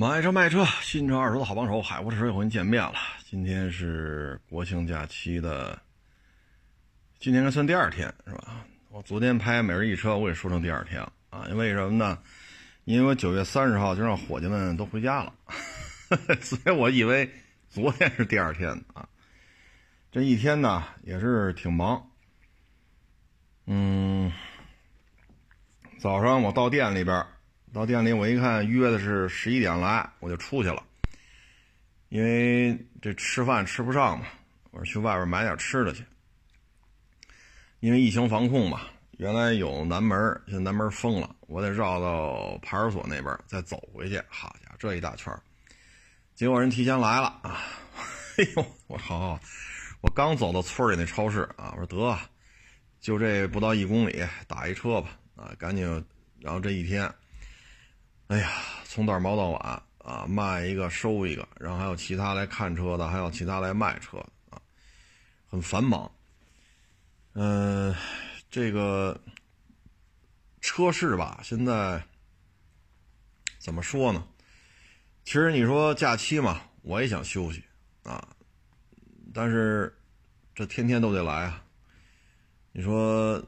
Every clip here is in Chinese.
买车卖车，新车二手的好帮手，海沃车又和您见面了。今天是国庆假期的，今天该算第二天是吧？我昨天拍每日一车，我也说成第二天了啊。因为什么呢？因为我九月三十号就让伙计们都回家了，所以我以为昨天是第二天啊。这一天呢也是挺忙，嗯，早上我到店里边。到店里，我一看约的是十一点来，我就出去了。因为这吃饭吃不上嘛，我说去外边买点吃的去。因为疫情防控嘛，原来有南门，现在南门封了，我得绕到派出所那边再走回去。好家伙，这一大圈结果人提前来了啊！哎呦，我好，我刚走到村里那超市啊，我说得，就这不到一公里，打一车吧啊，赶紧，然后这一天。哎呀，从早忙到晚啊，卖一个收一个，然后还有其他来看车的，还有其他来卖车的啊，很繁忙。嗯，这个车市吧，现在怎么说呢？其实你说假期嘛，我也想休息啊，但是这天天都得来啊。你说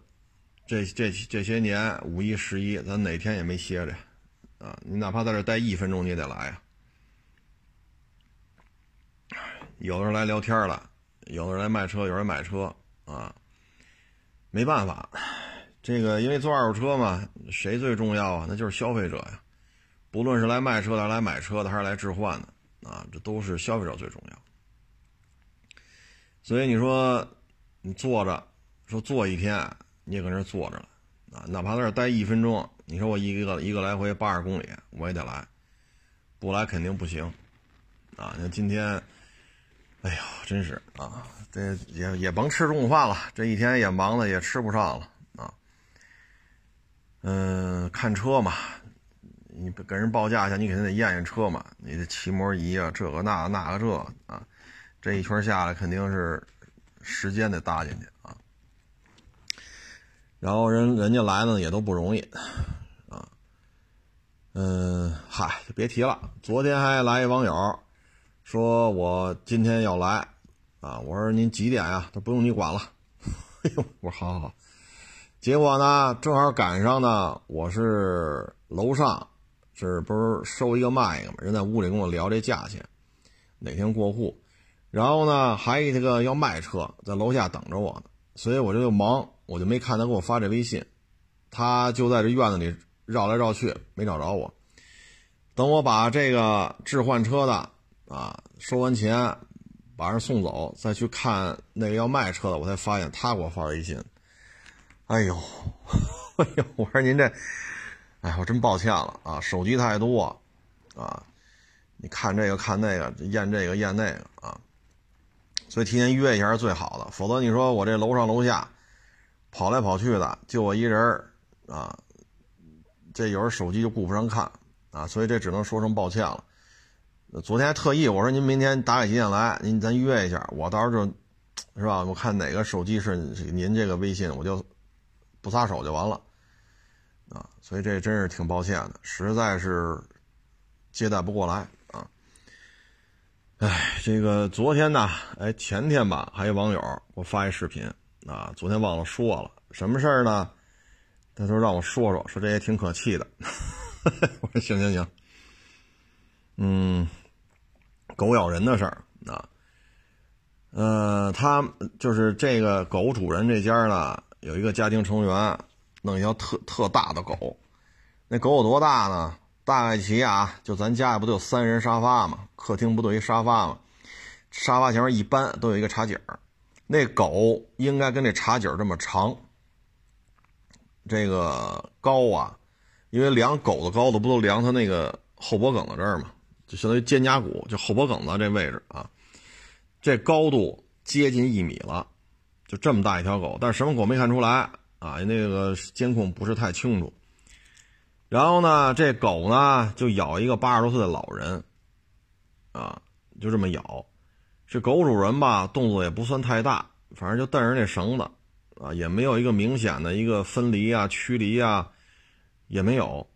这这这些年五一十一，咱哪天也没歇着。啊，你哪怕在这待一分钟，你也得来呀。有的人来聊天了，有的人来卖车，有人买车啊。没办法，这个因为做二手车嘛，谁最重要啊？那就是消费者呀。不论是来卖车的、来买车的，还是来置换的啊，这都是消费者最重要。所以你说你坐着，说坐一天，你也搁那坐着了啊，哪怕在这待一分钟。你说我一个一个来回八十公里，我也得来，不来肯定不行，啊！你看今天，哎呦，真是啊，这也也甭吃中午饭了，这一天也忙的也吃不上了啊。嗯，看车嘛，你跟人报价去，你肯定得验验车嘛，你的漆膜仪啊，这个那那个这啊，这一圈下来肯定是时间得搭进去啊。然后人人家来呢也都不容易。嗯，嗨，就别提了。昨天还来一网友，说我今天要来，啊，我说您几点呀？他不用你管了。哎呦，我说好好好。结果呢，正好赶上呢，我是楼上，这不是收一个卖一个嘛？人在屋里跟我聊这价钱，哪天过户。然后呢，还一个要卖车，在楼下等着我呢。所以我这就忙，我就没看他给我发这微信。他就在这院子里。绕来绕去没找着我，等我把这个置换车的啊收完钱，把人送走，再去看那个要卖车的，我才发现他给我发微信。哎呦，哎呦，我说您这，哎，我真抱歉了啊，手机太多啊，你看这个看那个，验这个验那个啊，所以提前约一下是最好的，否则你说我这楼上楼下跑来跑去的，就我一人啊。这有时候手机就顾不上看啊，所以这只能说声抱歉了。昨天还特意我说您明天打给几点来，您咱约一下，我到时候就，是吧？我看哪个手机是您这个微信，我就不撒手就完了啊。所以这真是挺抱歉的，实在是接待不过来啊。哎，这个昨天呢，哎前天吧，还有网友给我发一视频啊，昨天忘了说了，什么事儿呢？他说让我说说，说这也挺可气的。我说行行行，嗯，狗咬人的事儿啊，呃，他就是这个狗主人这家呢，有一个家庭成员弄一条特特大的狗，那狗有多大呢？大概齐啊，就咱家不都有三人沙发嘛，客厅不都一沙发嘛，沙发前面一般都有一个茶几儿，那狗应该跟这茶几儿这么长。这个高啊，因为量狗的高度不都量它那个后脖梗子这儿嘛，就相当于肩胛骨，就后脖梗子这位置啊。这高度接近一米了，就这么大一条狗，但是什么狗没看出来啊？那个监控不是太清楚。然后呢，这狗呢就咬一个八十多岁的老人，啊，就这么咬。这狗主人吧，动作也不算太大，反正就蹬着那绳子。啊，也没有一个明显的一个分离啊、驱离啊，也没有。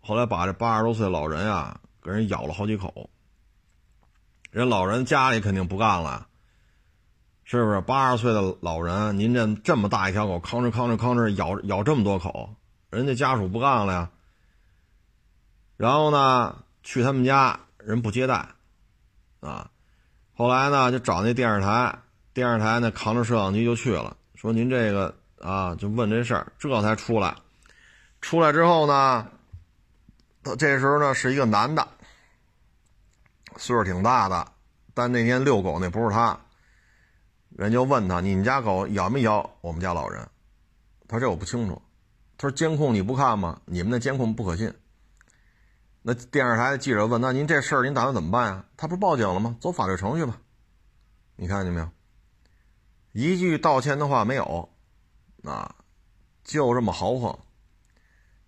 后来把这八十多岁老人啊给人咬了好几口。人老人家里肯定不干了，是不是？八十岁的老人，您这这么大一条狗，吭哧吭哧吭哧咬咬这么多口，人家家属不干了呀。然后呢，去他们家人不接待，啊，后来呢就找那电视台，电视台呢扛着摄像机就去了，说您这个啊，就问这事儿，这才出来。出来之后呢，这时候呢是一个男的。岁数挺大的，但那天遛狗那不是他，人就问他：“你们家狗咬没咬我们家老人？”他说：“这我不清楚。”他说：“监控你不看吗？你们那监控不可信。”那电视台的记者问：“那您这事儿您打算怎么办呀？”他不是报警了吗？走法律程序吧。你看见没有？一句道歉的话没有，啊，就这么豪横。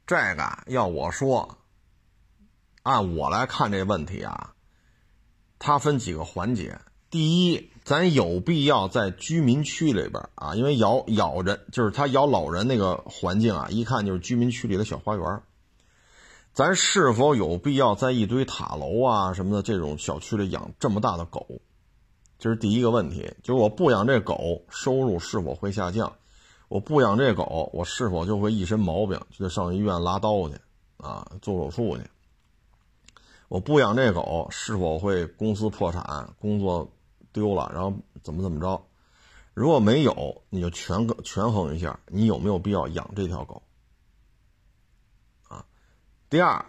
这个要我说，按我来看这问题啊。它分几个环节，第一，咱有必要在居民区里边啊，因为咬咬人就是它咬老人那个环境啊，一看就是居民区里的小花园。咱是否有必要在一堆塔楼啊什么的这种小区里养这么大的狗？这是第一个问题，就是我不养这狗，收入是否会下降？我不养这狗，我是否就会一身毛病，就得上医院拉刀去啊，做手术去？我不养这狗，是否会公司破产、工作丢了，然后怎么怎么着？如果没有，你就权衡权衡一下，你有没有必要养这条狗？啊，第二，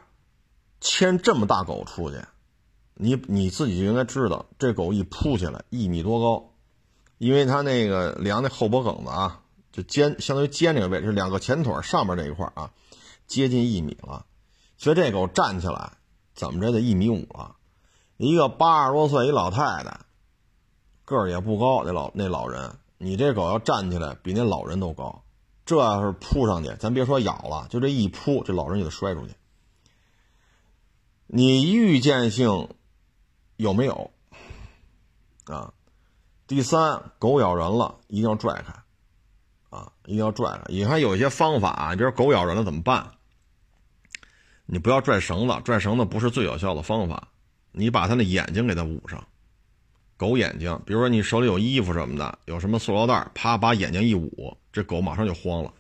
牵这么大狗出去，你你自己就应该知道，这狗一扑起来一米多高，因为它那个量那后脖梗子啊，就肩相当于肩这个位置，两个前腿上面这一块啊，接近一米了，所以这狗站起来。怎么着得一米五了，一个八十多岁一老太太，个儿也不高，那老那老人，你这狗要站起来比那老人都高，这要是扑上去，咱别说咬了，就这一扑，这老人就得摔出去。你预见性有没有？啊，第三，狗咬人了，一定要拽开，啊，一定要拽开。你看有一些方法，你比如狗咬人了怎么办？你不要拽绳子，拽绳子不是最有效的方法。你把它那眼睛给它捂上，狗眼睛，比如说你手里有衣服什么的，有什么塑料袋，啪把眼睛一捂，这狗马上就慌了。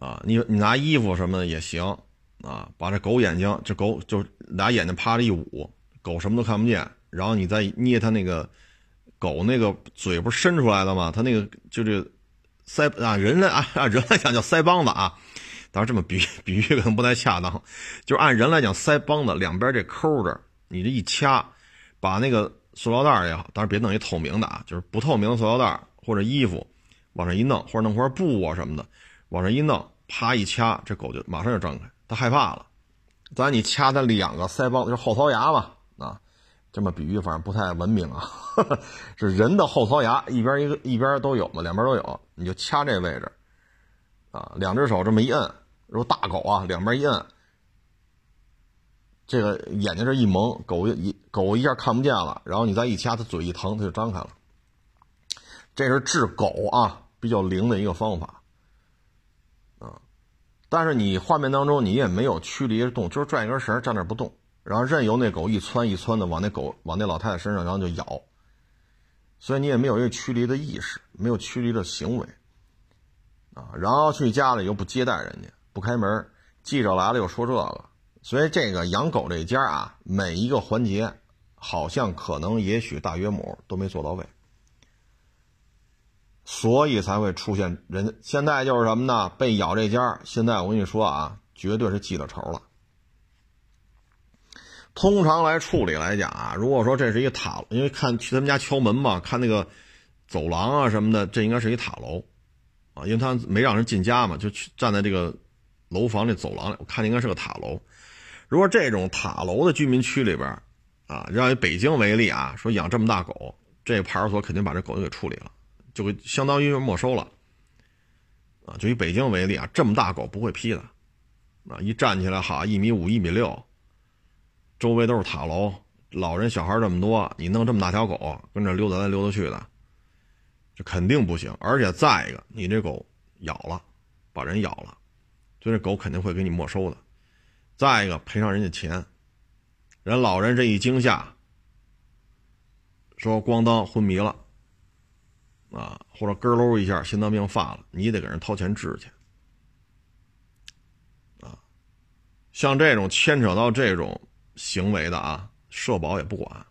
啊，你你拿衣服什么的也行，啊，把这狗眼睛，这狗就拿眼睛啪的一捂，狗什么都看不见。然后你再捏它那个狗那个嘴不是伸出来的吗？它那个就这腮啊，人来啊，按人来讲叫腮帮子啊。当然，这么比 比喻可能不太恰当，就是按人来讲，腮帮子两边这抠着，你这一掐，把那个塑料袋也好，当然别弄一透明的啊，就是不透明的塑料袋或者衣服，往上一弄，或者弄块布啊什么的，往上一弄，啪一掐，这狗就马上就张开，它害怕了。咱你掐它两个腮帮，就是后槽牙嘛，啊，这么比喻反正不太文明啊，是人的后槽牙一边一个一边都有嘛，两边都有，你就掐这位置，啊，两只手这么一摁。如果大狗啊，两边一摁，这个眼睛这一蒙，狗一狗一下看不见了，然后你再一掐，它嘴一疼，它就张开了。这是治狗啊比较灵的一个方法，啊，但是你画面当中你也没有驱离动，就是拽一根绳站那不动，然后任由那狗一窜一窜的往那狗往那老太太身上，然后就咬，所以你也没有一个驱离的意识，没有驱离的行为，啊，然后去家里又不接待人家。不开门，记者来了又说这个，所以这个养狗这家啊，每一个环节好像可能也许大约母都没做到位，所以才会出现人现在就是什么呢？被咬这家，现在我跟你说啊，绝对是记了仇了。通常来处理来讲啊，如果说这是一个塔，因为看去他们家敲门嘛，看那个走廊啊什么的，这应该是一塔楼啊，因为他没让人进家嘛，就去站在这个。楼房这走廊里，我看应该是个塔楼。如果这种塔楼的居民区里边，啊，让以北京为例啊，说养这么大狗，这派出所肯定把这狗就给处理了，就给相当于没收了。啊，就以北京为例啊，这么大狗不会批的，啊，一站起来哈，一米五、一米六，周围都是塔楼，老人小孩这么多，你弄这么大条狗跟着溜达来溜达去的，这肯定不行。而且再一个，你这狗咬了，把人咬了。所以这狗肯定会给你没收的。再一个，赔偿人家钱，人老人这一惊吓，说咣当昏迷了，啊，或者咯喽一下心脏病发了，你得给人掏钱治去，啊，像这种牵扯到这种行为的啊，社保也不管，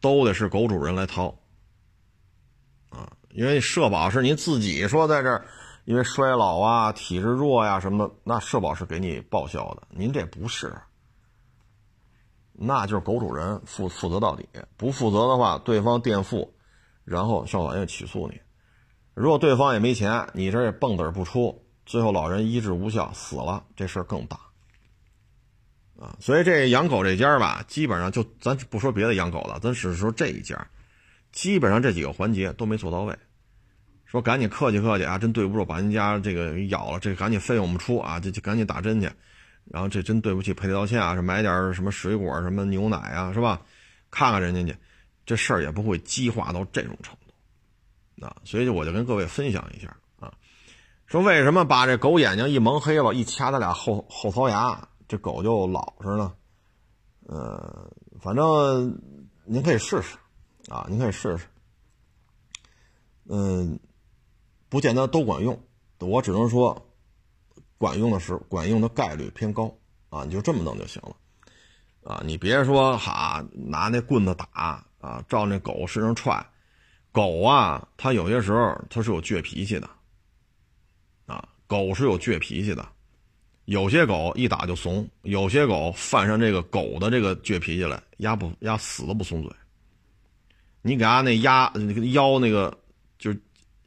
都得是狗主人来掏，啊，因为社保是您自己说在这儿。因为衰老啊、体质弱呀什么的，那社保是给你报销的。您这不是，那就是狗主人负负责到底。不负责的话，对方垫付，然后向法院起诉你。如果对方也没钱，你这也蹦跶不出，最后老人医治无效死了，这事儿更大。啊，所以这养狗这家吧，基本上就咱不说别的养狗的，咱只是说这一家，基本上这几个环节都没做到位。说赶紧客气客气啊！真对不住，把您家这个咬了，这赶紧费用我们出啊！这就赶紧打针去，然后这真对不起，赔礼道歉啊！是买点什么水果、什么牛奶啊，是吧？看看人家去，这事儿也不会激化到这种程度啊！所以我就跟各位分享一下啊，说为什么把这狗眼睛一蒙黑了，一掐它俩后后槽牙，这狗就老实呢？呃，反正您可以试试啊，您可以试试，嗯。不见得都管用，我只能说，管用的时管用的概率偏高啊，你就这么弄就行了，啊，你别说哈拿那棍子打啊，照那狗身上踹，狗啊，它有些时候它是有倔脾气的，啊，狗是有倔脾气的，有些狗一打就怂，有些狗犯上这个狗的这个倔脾气来，压不压死都不松嘴，你给它那压那个腰那个就。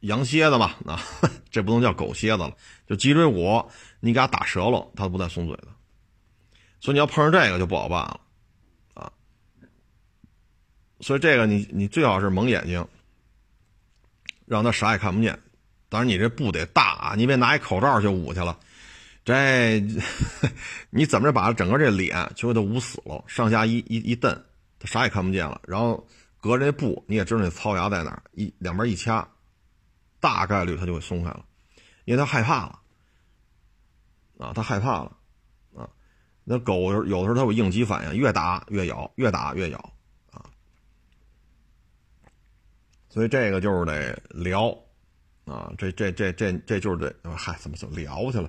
羊蝎子嘛，啊，这不能叫狗蝎子了，就脊椎骨，你给它打折了，它不带松嘴的。所以你要碰上这个就不好办了，啊。所以这个你你最好是蒙眼睛，让它啥也看不见。当然你这布得大啊，你别拿一口罩就捂去了，这 你怎么着把整个这脸全给它捂死了，上下一一一蹬，它啥也看不见了。然后隔着那布，你也知道那槽牙在哪，一两边一掐。大概率他就会松开了，因为他害怕了，啊，他害怕了，啊，那狗有的时候它有应激反应，越打越咬，越打越咬，啊，所以这个就是得聊，啊，这这这这这就是得，嗨，怎么怎么聊去了？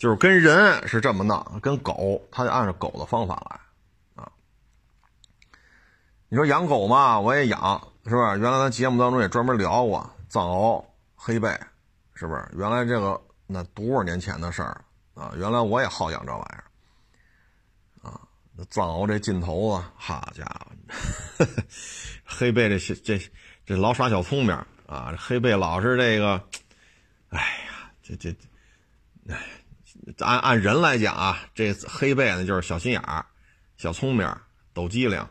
就是跟人是这么弄，跟狗他得按照狗的方法来，啊，你说养狗嘛，我也养，是吧？原来咱节目当中也专门聊过藏獒。黑背，是不是？原来这个那多少年前的事儿啊！原来我也好养这玩意儿啊。那藏獒这劲头子，好家伙！黑背这这这老耍小聪明啊！黑背老是这个，哎呀，这这，哎，按按人来讲啊，这黑背呢就是小心眼儿、小聪明、抖机灵。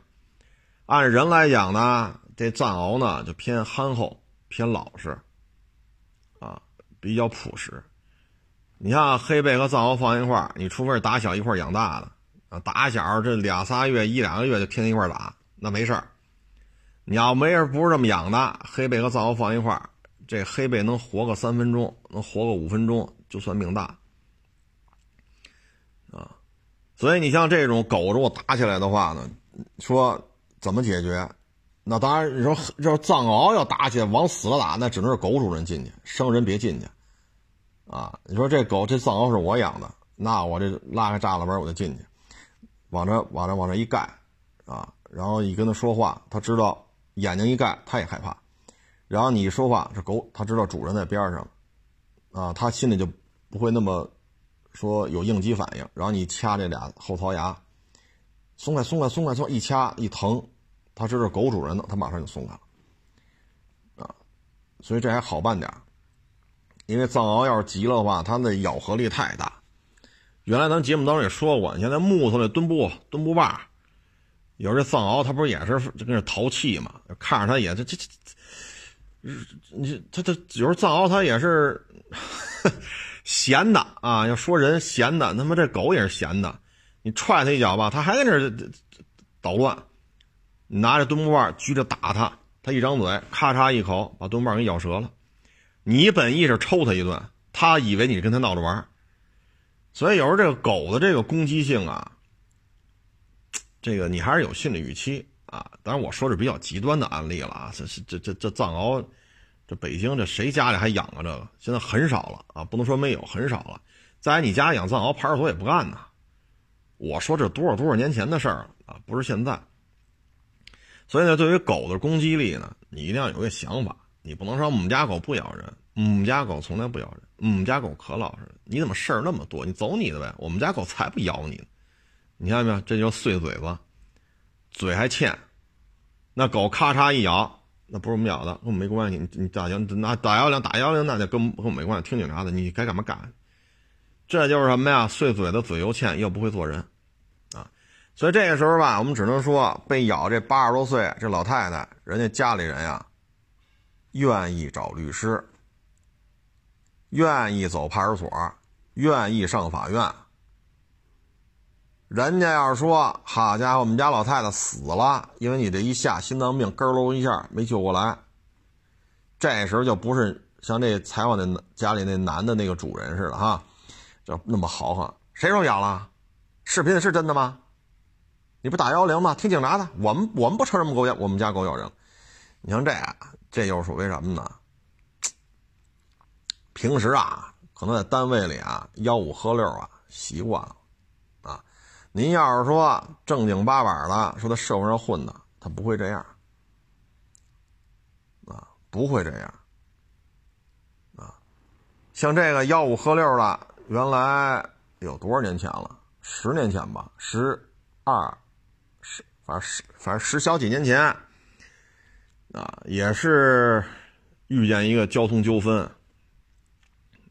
按人来讲呢，这藏獒呢就偏憨厚、偏老实。啊比较朴实，你像黑背和藏獒放一块儿，你除非是打小一块养大的啊，打小这俩仨月一两个月就天天一块打，那没事儿。你要没人不是这么养的，黑背和藏獒放一块儿，这黑背能活个三分钟，能活个五分钟，就算命大啊。所以你像这种狗如果打起来的话呢，说怎么解决？那当然，你说要藏獒要打起来，往死了打，那只能是狗主人进去，生人别进去，啊！你说这狗这藏獒是我养的，那我这拉开栅栏门我就进去，往这往这往这一盖，啊，然后一跟他说话，他知道眼睛一盖他也害怕，然后你一说话，这狗他知道主人在边上，啊，他心里就不会那么说有应激反应，然后你掐这俩后槽牙，松开松开松开松，一掐一疼。他知道狗主人的，他马上就松开了，啊，所以这还好办点因为藏獒要是急了的话，它那咬合力太大。原来咱节目当中也说过，现在木头那墩布墩布把，有这藏獒，它不是也是就跟那淘气嘛？看着它也这这这，你它它有时候藏獒它也是闲的啊。要说人闲的，他妈这狗也是闲的，你踹它一脚吧，它还在那儿捣乱。你拿着墩布棒举着打他，他一张嘴，咔嚓一口把墩布棒给咬折了。你本意是抽他一顿，他以为你跟他闹着玩所以有时候这个狗的这个攻击性啊，这个你还是有心理预期啊。当然我说是比较极端的案例了啊，这是这这这藏獒，这北京这谁家里还养啊？这个现在很少了啊，不能说没有，很少了。在你家养藏獒，派出所也不干呐。我说这多少多少年前的事儿了啊，不是现在。所以呢，对于狗的攻击力呢，你一定要有一个想法，你不能说我们家狗不咬人，我们家狗从来不咬人，我们家狗可老实了。你怎么事儿那么多？你走你的呗，我们家狗才不咬你呢。你看见没有？这就碎嘴子，嘴还欠。那狗咔嚓一咬，那不是我们咬的，跟我们没关系。你你打幺那打幺零打幺零，那就跟跟我没关系，听警察的，你该干嘛干。这就是什么呀？碎嘴的嘴又欠，又不会做人，啊！所以这个时候吧，我们只能说，被咬这八十多岁这老太太，人家家里人呀，愿意找律师，愿意走派出所，愿意上法院。人家要是说，好家伙，我们家老太太死了，因为你这一下心脏病，咯喽一下没救过来，这时候就不是像这采访那家里那男的那个主人似的哈。就那么豪横，谁说咬了？视频是真的吗？你不打幺幺零吗？听警察的。我们我们不承认狗咬我们家狗咬人。你像这，这又是属于什么呢？平时啊，可能在单位里啊，吆五喝六啊，习惯了。您要是说正经八百的，说在社会上混的，他不会这样啊，不会这样啊。像这个吆五喝六的。原来有多少年前了？十年前吧，十二，十，反正十，反正十小几年前，啊，也是遇见一个交通纠纷，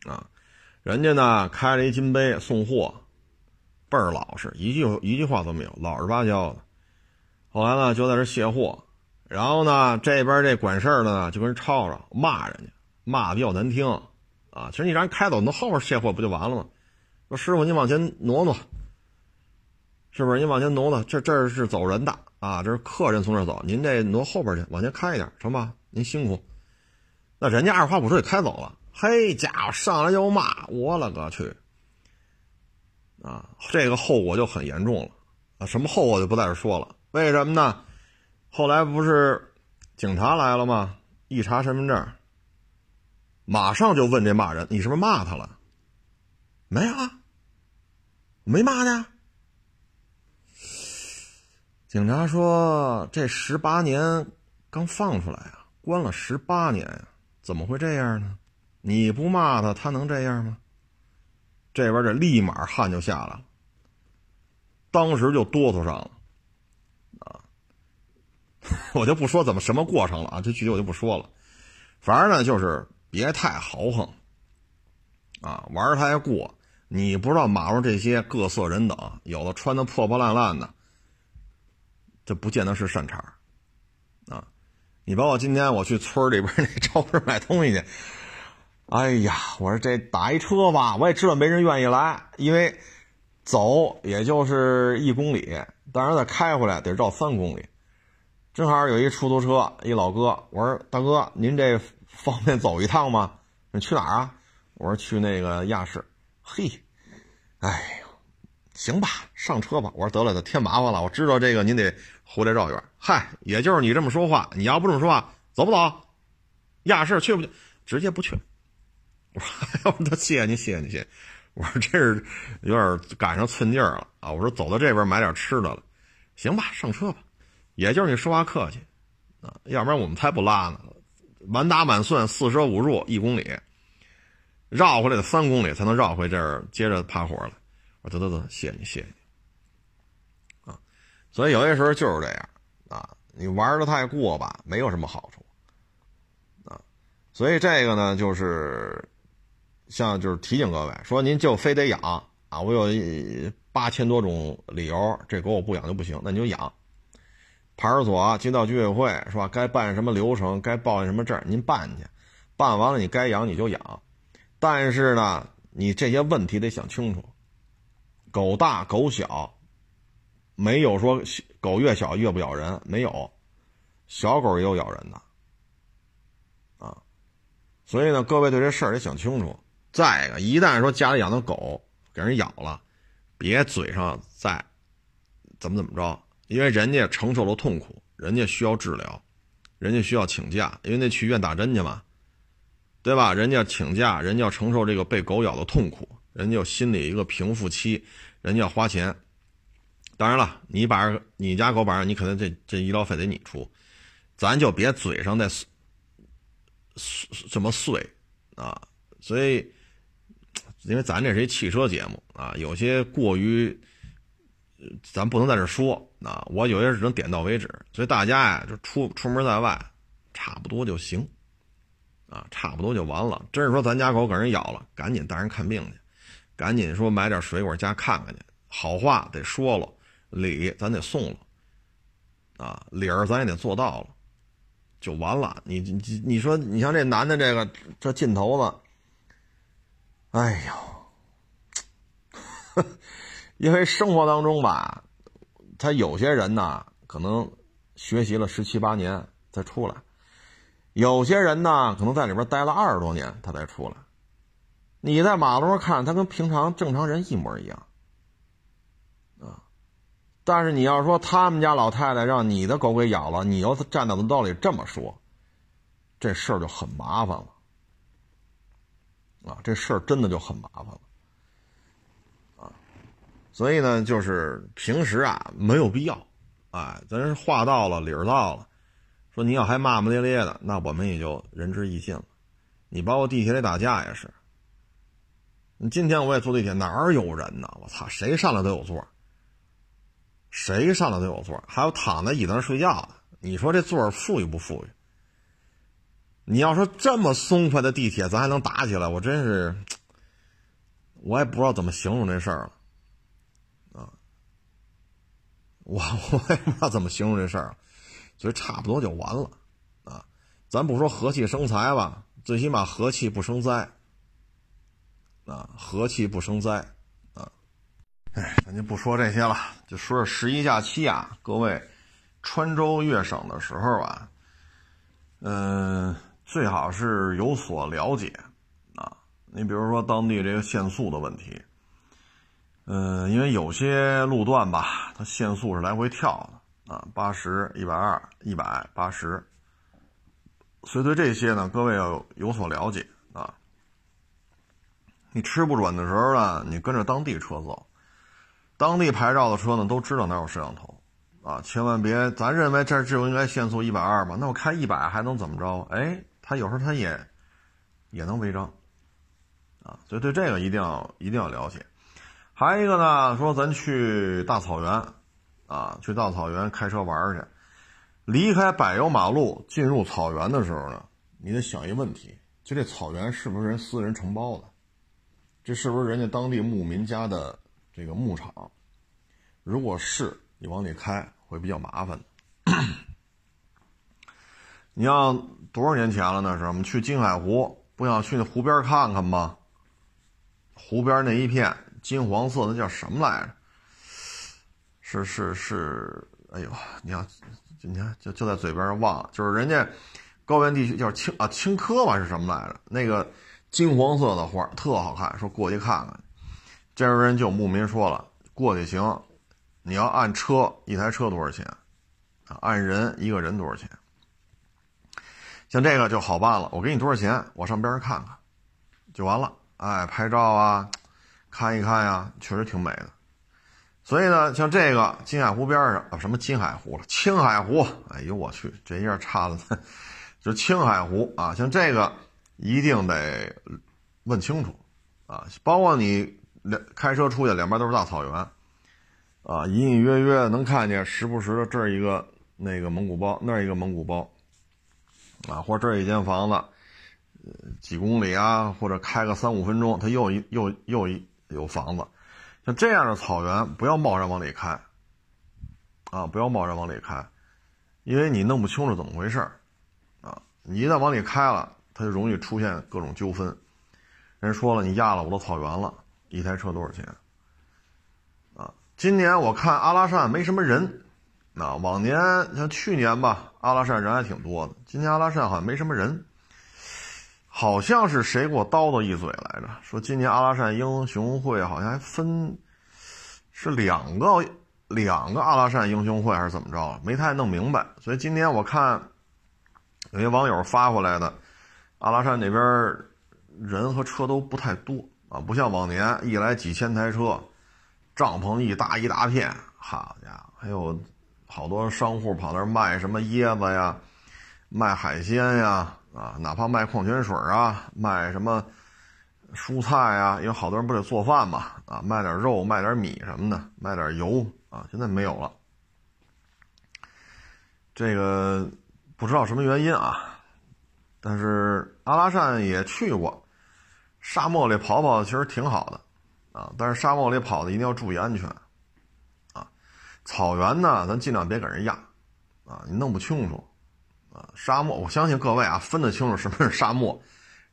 啊，人家呢开了一金杯送货，倍儿老实，一句一句话都没有，老实巴交的。后来呢就在这卸货，然后呢这边这管事儿的呢就跟人吵吵，骂人家，骂的比较难听。啊，其实你让人开走，那后边卸货不就完了吗？说师傅，你往前挪挪，是不是？你往前挪挪，这这是走人的啊，这是客人从这走，您这挪后边去，往前开一点，成吧？您辛苦。那人家二话不说就开走了，嘿家伙，上来就骂，我勒个去！啊，这个后果就很严重了啊，什么后果就不在这说了。为什么呢？后来不是警察来了吗？一查身份证。马上就问这骂人，你是不是骂他了？没有啊，没骂呢。警察说这十八年刚放出来啊，关了十八年呀，怎么会这样呢？你不骂他，他能这样吗？这边这立马汗就下来了，当时就哆嗦上了，啊，我就不说怎么什么过程了啊，这具体我就不说了，反正呢就是。别太豪横，啊，玩儿太过，你不知道马路这些各色人等，有的穿的破破烂烂的，这不见得是善茬啊。你包括今天我去村里边那 超市买东西去，哎呀，我说这打一车吧，我也知道没人愿意来，因为走也就是一公里，但是再开回来得绕三公里。正好有一出租车，一老哥，我说大哥，您这。方便走一趟吗？你去哪儿啊？我说去那个亚市。嘿，哎呦，行吧，上车吧。我说得了，添麻烦了。我知道这个您得回来绕远。嗨，也就是你这么说话，你要不这么说话，走不走？亚市去不去？直接不去。我说，要不，谢谢您，谢谢您，谢谢。我说这是有点赶上寸劲儿了啊。我说走到这边买点吃的了，行吧，上车吧。也就是你说话客气啊，要不然我们才不拉呢。满打满算四舍五入一公里，绕回来的三公里才能绕回这儿，接着趴活了。我说得得得，谢谢你，谢谢你。啊，所以有些时候就是这样啊，你玩的太过吧，没有什么好处。啊，所以这个呢，就是像就是提醒各位说，您就非得养啊，我有八千多种理由，这狗我不养就不行，那你就养。派出所、街道居委会是吧？该办什么流程，该报什么证，您办去，办完了你该养你就养，但是呢，你这些问题得想清楚。狗大狗小，没有说狗越小越不咬人，没有，小狗也有咬人的，啊，所以呢，各位对这事儿得想清楚。再一个，一旦说家里养的狗给人咬了，别嘴上再怎么怎么着。因为人家承受了痛苦，人家需要治疗，人家需要请假，因为那去医院打针去嘛，对吧？人家请假，人家要承受这个被狗咬的痛苦，人家有心理一个平复期，人家要花钱。当然了，你把你家狗把你可能这这医疗费得你出，咱就别嘴上再碎这么碎啊。所以，因为咱这是一汽车节目啊，有些过于，咱不能在这说啊。我有些只能点到为止，所以大家呀，就出出门在外，差不多就行，啊，差不多就完了。真是说咱家狗给人咬了，赶紧带人看病去，赶紧说买点水果家看看去，好话得说了。礼咱得送了，啊，理儿咱也得做到了，就完了。你你你说，你像这男的这个这劲头子，哎呦，因为生活当中吧，他有些人呢，可能学习了十七八年才出来，有些人呢，可能在里边待了二十多年他才出来。你在马路上看他跟平常正常人一模一样。啊但是你要说他们家老太太让你的狗给咬了，你要站在的道理这么说，这事儿就很麻烦了，啊，这事儿真的就很麻烦了，啊，所以呢，就是平时啊没有必要，哎，咱话到了理儿到了，说你要还骂骂咧咧的，那我们也就仁至义尽了。你包括地铁里打架也是，你今天我也坐地铁，哪儿有人呢？我操，谁上来都有座。谁上来都有座，还有躺在椅子上睡觉的。你说这座富裕不富裕？你要说这么松快的地铁，咱还能打起来？我真是，我也不知道怎么形容这事儿了。啊，我 我也不知道怎么形容这事儿，所以差不多就完了。啊，咱不说和气生财吧，最起码和气不生灾。啊，和气不生灾。啊哎，咱就不说这些了，就说说十一假期啊，各位川州粤省的时候啊，嗯，最好是有所了解啊。你比如说当地这个限速的问题，嗯，因为有些路段吧，它限速是来回跳的啊，八十一百二、一百八十，所以对这些呢，各位要有所了解啊。你吃不准的时候呢，你跟着当地车走。当地牌照的车呢，都知道哪有摄像头，啊，千万别，咱认为这儿就应该限速一百二嘛，那我开一百还能怎么着？哎，他有时候他也也能违章，啊，所以对这个一定要一定要了解。还有一个呢，说咱去大草原，啊，去大草原开车玩去，离开柏油马路进入草原的时候呢，你得想一个问题，就这草原是不是人私人承包的？这是不是人家当地牧民家的？这个牧场，如果是你往里开，会比较麻烦 你要多少年前了？那是我们去金海湖，不想去那湖边看看吗？湖边那一片金黄色，那叫什么来着？是是是，哎呦，你看，你看，就就在嘴边上忘了，就是人家高原地区叫青啊青稞吧，是什么来着？那个金黄色的花特好看，说过去看看。这时候人就牧民说了，过去行，你要按车一台车多少钱？啊，按人一个人多少钱？像这个就好办了，我给你多少钱？我上边上看看，就完了。哎，拍照啊，看一看呀，确实挺美的。所以呢，像这个金海湖边上啊，什么金海湖了，青海湖。哎呦我去，这一下差了，就青海湖啊。像这个一定得问清楚啊，包括你。两开车出去，两边都是大草原，啊，隐隐约约能看见，时不时的这儿一个那个蒙古包，那儿一个蒙古包，啊，或者这儿一间房子，呃，几公里啊，或者开个三五分钟，它又一又又一有房子，像这样的草原，不要贸然往里开，啊，不要贸然往里开，因为你弄不清楚怎么回事啊，你一旦往里开了，它就容易出现各种纠纷，人说了，你压了我的草原了。一台车多少钱？啊，今年我看阿拉善没什么人，啊，往年像去年吧，阿拉善人还挺多的。今年阿拉善好像没什么人，好像是谁给我叨叨一嘴来着，说今年阿拉善英雄会好像还分是两个两个阿拉善英雄会还是怎么着？没太弄明白。所以今天我看有些网友发回来的，阿拉善那边人和车都不太多啊，不像往年一来几千台车，帐篷一大一大片，好家伙，还有好多商户跑那儿卖什么椰子呀，卖海鲜呀，啊，哪怕卖矿泉水啊，卖什么。蔬菜呀，因为好多人不得做饭嘛，啊，卖点肉，卖点米什么的，卖点油啊，现在没有了。这个不知道什么原因啊，但是阿拉善也去过，沙漠里跑跑其实挺好的，啊，但是沙漠里跑的一定要注意安全，草原呢，咱尽量别给人压，啊，你弄不清楚，啊，沙漠，我相信各位啊，分得清楚什么是沙漠，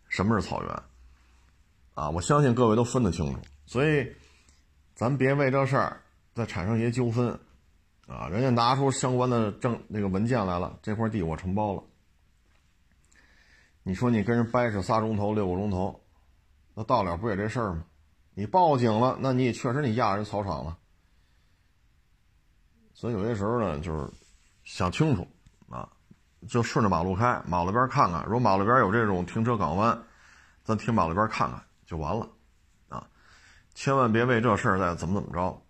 什么是草原。啊，我相信各位都分得清楚，所以咱别为这事儿再产生一些纠纷，啊，人家拿出相关的证那个文件来了，这块地我承包了，你说你跟人掰扯仨钟头六个钟头，那到了不也这事儿吗？你报警了，那你也确实你压人草场了，所以有些时候呢，就是想清楚啊，就顺着马路开，马路边看看，如果马路边有这种停车港湾，咱停马路边看看。就完了，啊，千万别为这事儿再怎么怎么着。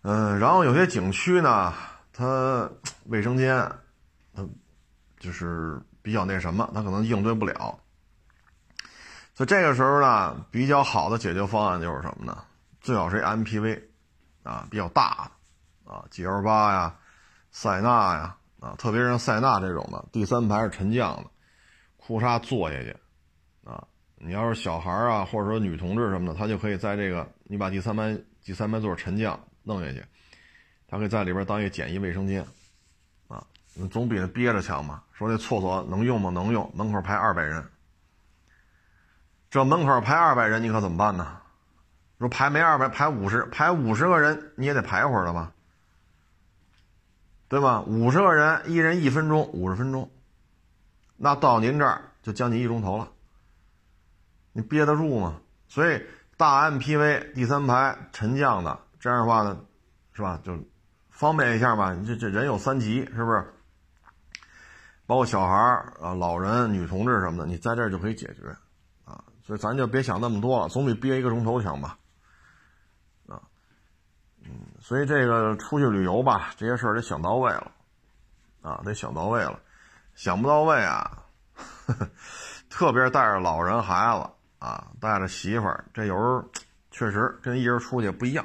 嗯，然后有些景区呢，它卫生间，它就是比较那什么，它可能应对不了。所以这个时候呢，比较好的解决方案就是什么呢？最好是 MPV，啊，比较大的，啊，GL 八呀，塞纳呀，啊，特别是像塞纳这种的，第三排是沉降的，库嚓坐下去，啊。你要是小孩啊，或者说女同志什么的，他就可以在这个你把第三排第三排座沉降弄下去，他可以在里边当一个简易卫生间，啊，总比那憋着强嘛。说这厕所能用吗？能用，门口排二百人，这门口排二百人，你可怎么办呢？说排没二百，排五十，排五十个人你也得排会儿了吧，对吧？五十个人，一人一分钟，五十分钟，那到您这儿就将近一钟头了。你憋得住吗？所以大 MPV 第三排沉降的这样的话呢，是吧？就方便一下嘛。你这这人有三级，是不是？包括小孩啊、老人、女同志什么的，你在这儿就可以解决啊。所以咱就别想那么多了，总比憋一个钟头强吧？所以这个出去旅游吧，这些事儿得想到位了啊，得想到位了，想不到位啊，特别带着老人孩子。啊，带着媳妇儿，这有时候确实跟一人出去不一样。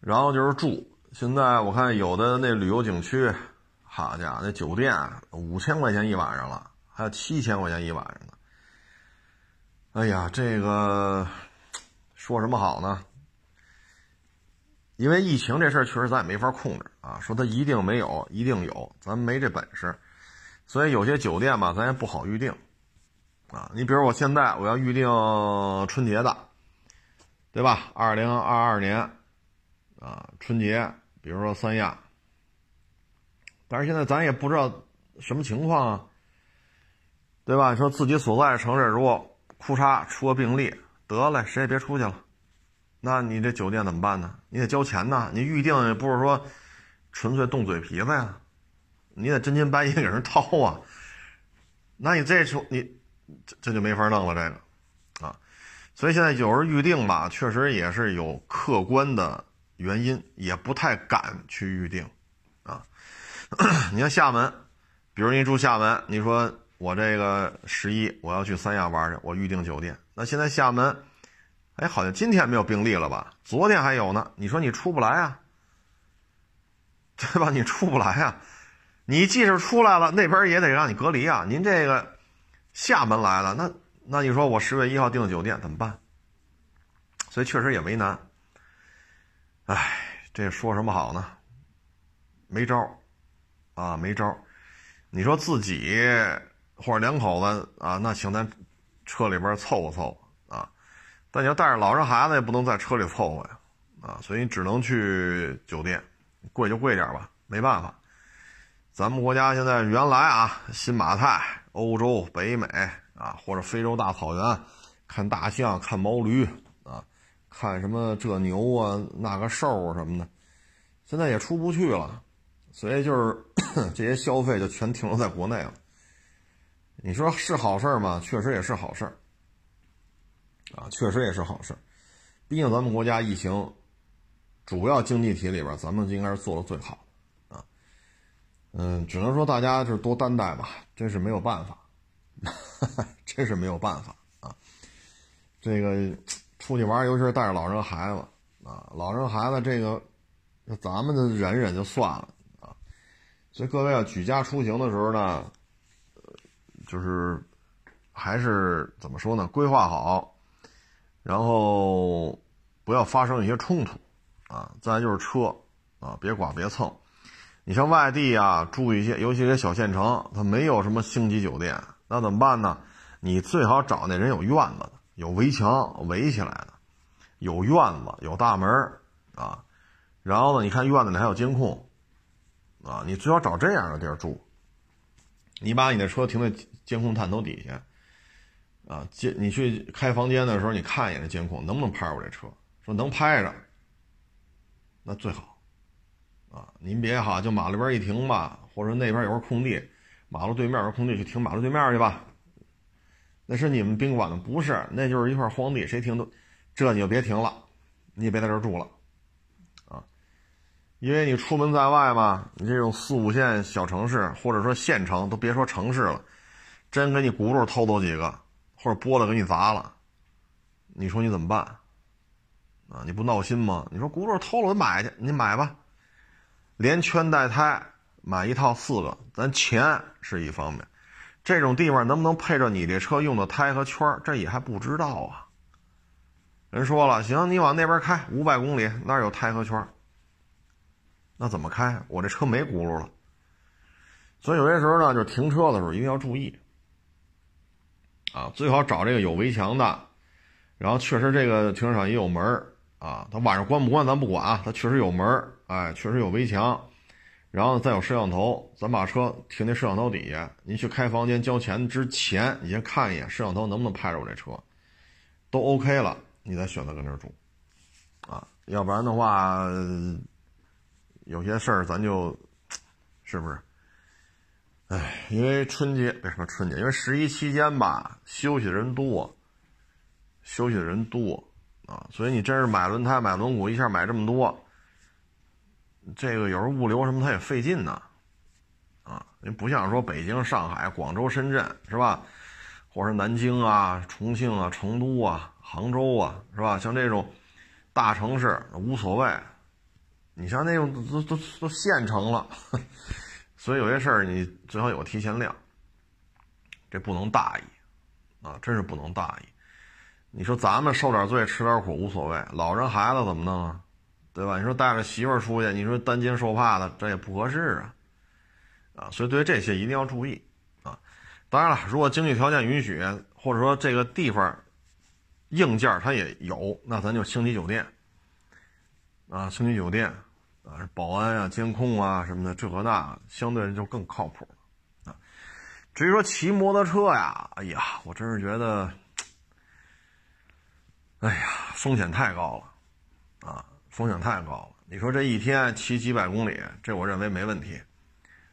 然后就是住，现在我看有的那旅游景区，好家伙，那酒店五千块钱一晚上了，还有七千块钱一晚上的。哎呀，这个说什么好呢？因为疫情这事儿确实咱也没法控制啊。说它一定没有，一定有，咱没这本事，所以有些酒店吧，咱也不好预定。啊，你比如我现在我要预定春节的，对吧？二零二二年啊，春节，比如说三亚，但是现在咱也不知道什么情况啊，对吧？你说自己所在的城市如果库嚓出个病例，得嘞，谁也别出去了，那你这酒店怎么办呢？你得交钱呐，你预定也不是说纯粹动嘴皮子呀，你得真金白银给人掏啊，那你这出你。这这就没法弄了，这个，啊，所以现在有人预定吧，确实也是有客观的原因，也不太敢去预定，啊，你像厦门，比如你住厦门，你说我这个十一我要去三亚玩去，我预定酒店，那现在厦门，哎，好像今天没有病例了吧？昨天还有呢，你说你出不来啊，对吧？你出不来啊，你即使出来了，那边也得让你隔离啊，您这个。厦门来了，那那你说我十月一号订的酒店怎么办？所以确实也为难。哎，这说什么好呢？没招啊，没招你说自己或者两口子啊，那请咱车里边凑合凑合。但你要带着老人孩子，也不能在车里凑合呀啊。所以你只能去酒店，贵就贵点吧，没办法。咱们国家现在原来啊，新马泰。欧洲、北美啊，或者非洲大草原，看大象、看毛驴啊，看什么这牛啊那个兽啊什么的，现在也出不去了，所以就是 这些消费就全停留在国内了。你说是好事吗？确实也是好事儿啊，确实也是好事毕竟咱们国家疫情主要经济体里边，咱们应该是做的最好的啊。嗯，只能说大家就是多担待吧，真是没有办法，真是没有办法啊。这个出去玩，尤其是带着老人孩子啊，老人孩子这个，咱们的忍忍就算了啊。所以各位要举家出行的时候呢。就是还是怎么说呢？规划好，然后不要发生一些冲突啊。再就是车啊，别剐别蹭。你像外地啊，住一些，尤其是小县城，它没有什么星级酒店，那怎么办呢？你最好找那人有院子的，有围墙围起来的，有院子有大门啊。然后呢，你看院子里还有监控啊，你最好找这样的地儿住。你把你的车停在。监控探头底下，啊，监你去开房间的时候，你看一眼这监控能不能拍着我这车？说能拍着，那最好，啊，您别哈就马路边一停吧，或者那边有块空地，马路对面有空地，去停马路对面去吧。那是你们宾馆的，不是，那就是一块荒地，谁停都，这你就别停了，你也别在这住了，啊，因为你出门在外嘛，你这种四五线小城市或者说县城，都别说城市了。真给你轱辘偷走几个，或者玻璃给你砸了，你说你怎么办？啊，你不闹心吗？你说轱辘偷了，我买去，你买吧，连圈带胎买一套四个，咱钱是一方面，这种地方能不能配着你这车用的胎和圈，这也还不知道啊。人说了，行，你往那边开五百公里，那儿有胎和圈，那怎么开？我这车没轱辘了，所以有些时候呢，就停车的时候一定要注意。啊，最好找这个有围墙的，然后确实这个停车场也有门啊，它晚上关不关咱不管啊，它确实有门哎，确实有围墙，然后再有摄像头，咱把车停那摄像头底下，您去开房间交钱之前，你先看一眼摄像头能不能拍着我这车，都 OK 了，你再选择跟这住，啊，要不然的话，有些事儿咱就，是不是？哎，因为春节别说春节，因为十一期间吧，休息的人多，休息的人多啊，所以你真是买轮胎、买轮毂，一下买这么多，这个有时候物流什么它也费劲呢，啊，你不像说北京、上海、广州、深圳是吧，或者南京啊、重庆啊、成都啊、杭州啊是吧？像这种大城市无所谓，你像那种都都都县城了。所以有些事儿你最好有个提前量，这不能大意，啊，真是不能大意。你说咱们受点罪吃点苦无所谓，老人孩子怎么弄啊？对吧？你说带着媳妇儿出去，你说担惊受怕的，这也不合适啊，啊，所以对于这些一定要注意啊。当然了，如果经济条件允许，或者说这个地方硬件它也有，那咱就星级酒店，啊，星级酒店。啊，保安啊，监控啊什么的，这个那相对就更靠谱了啊。至于说骑摩托车呀，哎呀，我真是觉得，哎呀，风险太高了啊，风险太高了。你说这一天骑几百公里，这我认为没问题，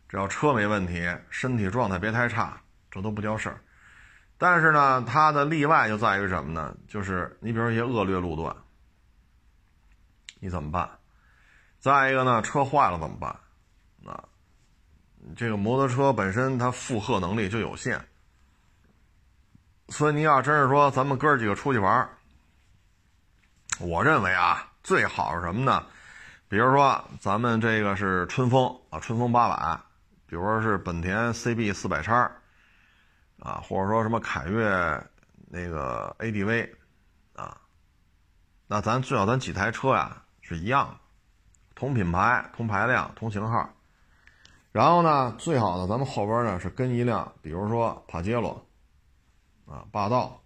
只要车没问题，身体状态别太差，这都不叫事儿。但是呢，它的例外就在于什么呢？就是你比如一些恶劣路段，你怎么办？再一个呢，车坏了怎么办？啊，这个摩托车本身它负荷能力就有限，所以你要真是说咱们哥几个出去玩我认为啊，最好是什么呢？比如说咱们这个是春风啊，春风八百，比如说是本田 CB 四百叉，啊，或者说什么凯越那个 ADV，啊，那咱最好咱几台车呀是一样的。同品牌、同排量、同型号，然后呢，最好的咱们后边呢是跟一辆，比如说帕杰罗，啊，霸道，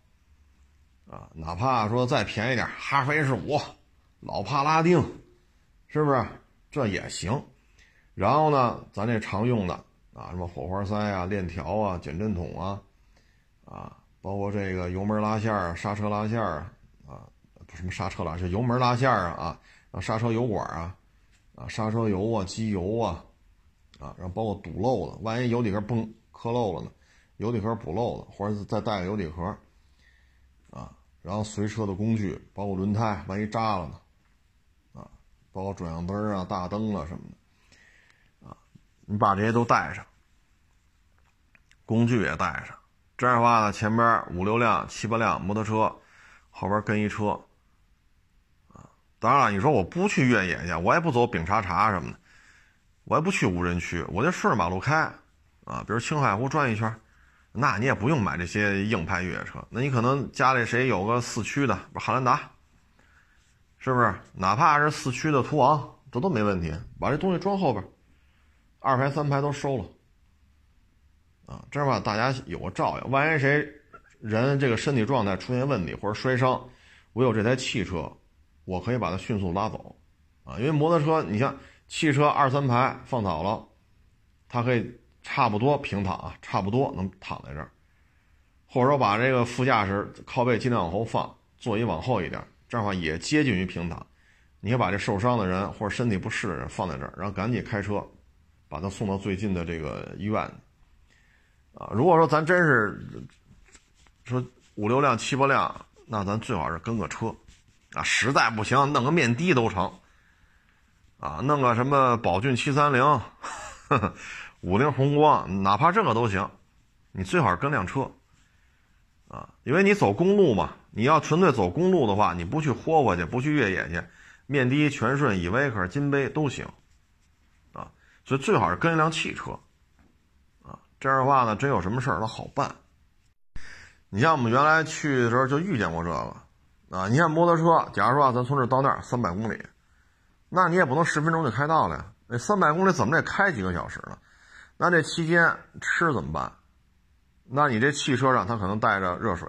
啊，哪怕说再便宜点，哈弗 H 五，老帕拉丁，是不是？这也行。然后呢，咱这常用的啊，什么火花塞啊、链条啊、减震筒啊，啊，包括这个油门拉线啊、刹车拉线啊，啊，什么刹车拉，线油门拉线啊啊，刹车油管啊啊，刹车油啊，机油啊啊，然后包括堵漏的，万一油底壳崩磕漏了呢？油底壳补漏了，或者再带个油底壳啊，然后随车的工具，包括轮胎，万一扎了呢？啊，包括转向灯啊、大灯啊什么的啊，你把这些都带上，工具也带上。这样的话呢，前边五六辆、七八辆摩托车，后边跟一车，当然了，你说我不去越野去，我也不走丙察察什么的，我也不去无人区，我就顺着马路开，啊，比如青海湖转一圈，那你也不用买这些硬派越野车，那你可能家里谁有个四驱的，汉兰达，是不是？哪怕是四驱的途昂，这都没问题，把这东西装后边，二排三排都收了。啊，这样吧，大家有个照应。万一谁人这个身体状态出现问题或者摔伤，我有这台汽车，我可以把它迅速拉走。啊，因为摩托车，你像汽车二三排放倒了，它可以差不多平躺啊，差不多能躺在这儿，或者说把这个副驾驶靠背尽量往后放，座椅往后一点，这样的话也接近于平躺。你可以把这受伤的人或者身体不适的人放在这儿，然后赶紧开车把他送到最近的这个医院。啊，如果说咱真是说五六辆、七八辆，那咱最好是跟个车，啊，实在不行弄个面的都成，啊，弄个什么宝骏七三零、五菱宏光，哪怕这个都行，你最好是跟辆车，啊，因为你走公路嘛，你要纯粹走公路的话，你不去霍霍去，不去越野去，面的、全顺、依维柯、金杯都行，啊，所以最好是跟一辆汽车。啊这样的话呢，真有什么事儿都好办。你像我们原来去的时候就遇见过这个啊。你像摩托车，假如说啊咱从这到那儿三百公里，那你也不能十分钟就开到了呀。那三百公里怎么得开几个小时呢？那这期间吃怎么办？那你这汽车上它可能带着热水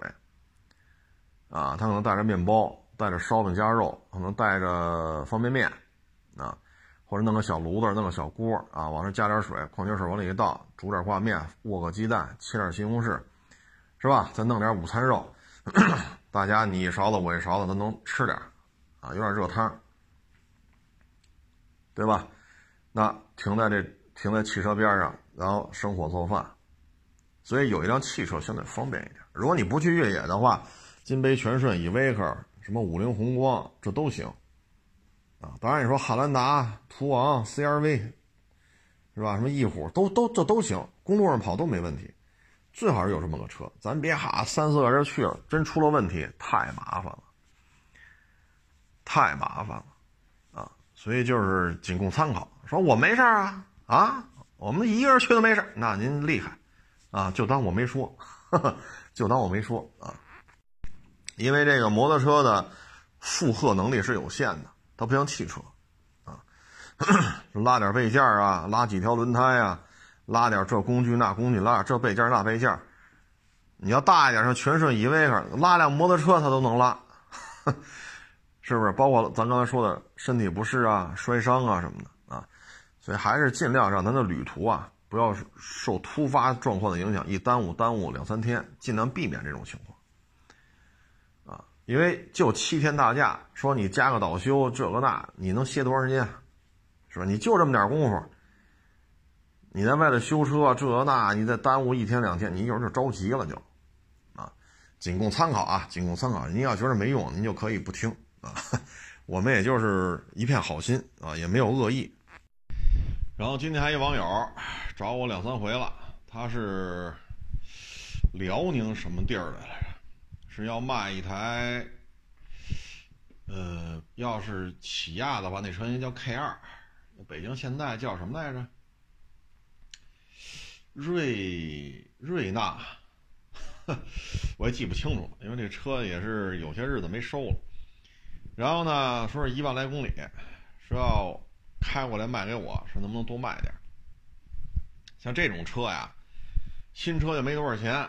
啊，它可能带着面包，带着烧饼夹肉，可能带着方便面啊。或者弄个小炉子，弄个小锅啊，往上加点水，矿泉水往里一倒，煮点挂面，握个鸡蛋，切点西红柿，是吧？再弄点午餐肉，大家你一勺子我一勺子都能吃点啊，有点热汤，对吧？那停在这停在汽车边上，然后生火做饭，所以有一辆汽车相对方便一点。如果你不去越野的话，金杯、全顺、依维柯、什么五菱宏光，这都行。啊，当然你说汉兰达、途昂、CRV，是吧？什么翼虎都都这都行，公路上跑都没问题。最好是有这么个车，咱别哈三四个人去了，真出了问题太麻烦了，太麻烦了啊！所以就是仅供参考。说我没事啊啊，我们一个人去都没事，那您厉害啊，就当我没说，就当我没说啊。因为这个摩托车的负荷能力是有限的。它不像汽车，啊，拉点备件啊，拉几条轮胎啊，拉点这工具那工具，拉点这备件那备件。你要大一点，像全顺依维柯，拉辆摩托车它都能拉，是不是？包括咱刚才说的身体不适啊、摔伤啊什么的啊，所以还是尽量让咱的旅途啊不要受突发状况的影响，一耽误耽误两三天，尽量避免这种情况啊。因为就七天大假，说你加个倒休这个那，你能歇多长时间？是吧？你就这么点功夫，你在外头修车这那，你再耽误一天两天，你一会儿就着急了就，啊，仅供参考啊，仅供参考。您要觉得没用，您就可以不听啊。我们也就是一片好心啊，也没有恶意。然后今天还一网友找我两三回了，他是辽宁什么地儿的来着？是要卖一台，呃，要是起亚的话，那车应该叫 K 二，北京现代叫什么来着？瑞瑞纳，我也记不清楚了，因为这车也是有些日子没收了。然后呢，说是一万来公里，说要开过来卖给我，说能不能多卖点？像这种车呀，新车就没多少钱。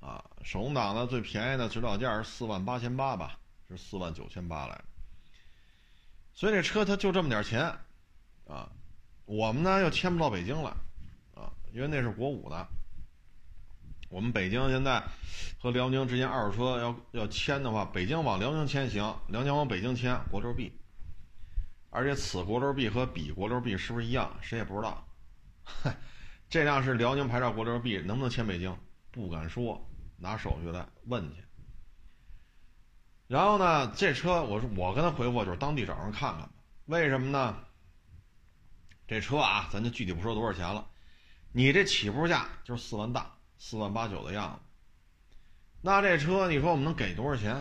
啊，手动挡的最便宜的指导价是四万八千八吧，是四万九千八来着。所以这车它就这么点钱，啊，我们呢又迁不到北京来，啊，因为那是国五的。我们北京现在和辽宁之间二手车要要签的话，北京往辽宁签行，辽宁往北京签国六 B。而且此国六 B 和彼国六 B 是不是一样，谁也不知道。这辆是辽宁牌照国六 B，能不能签北京？不敢说，拿手续来问去。然后呢，这车我说我跟他回复就是当地找人看看。为什么呢？这车啊，咱就具体不说多少钱了。你这起步价就是四万大，四万八九的样子。那这车你说我们能给多少钱？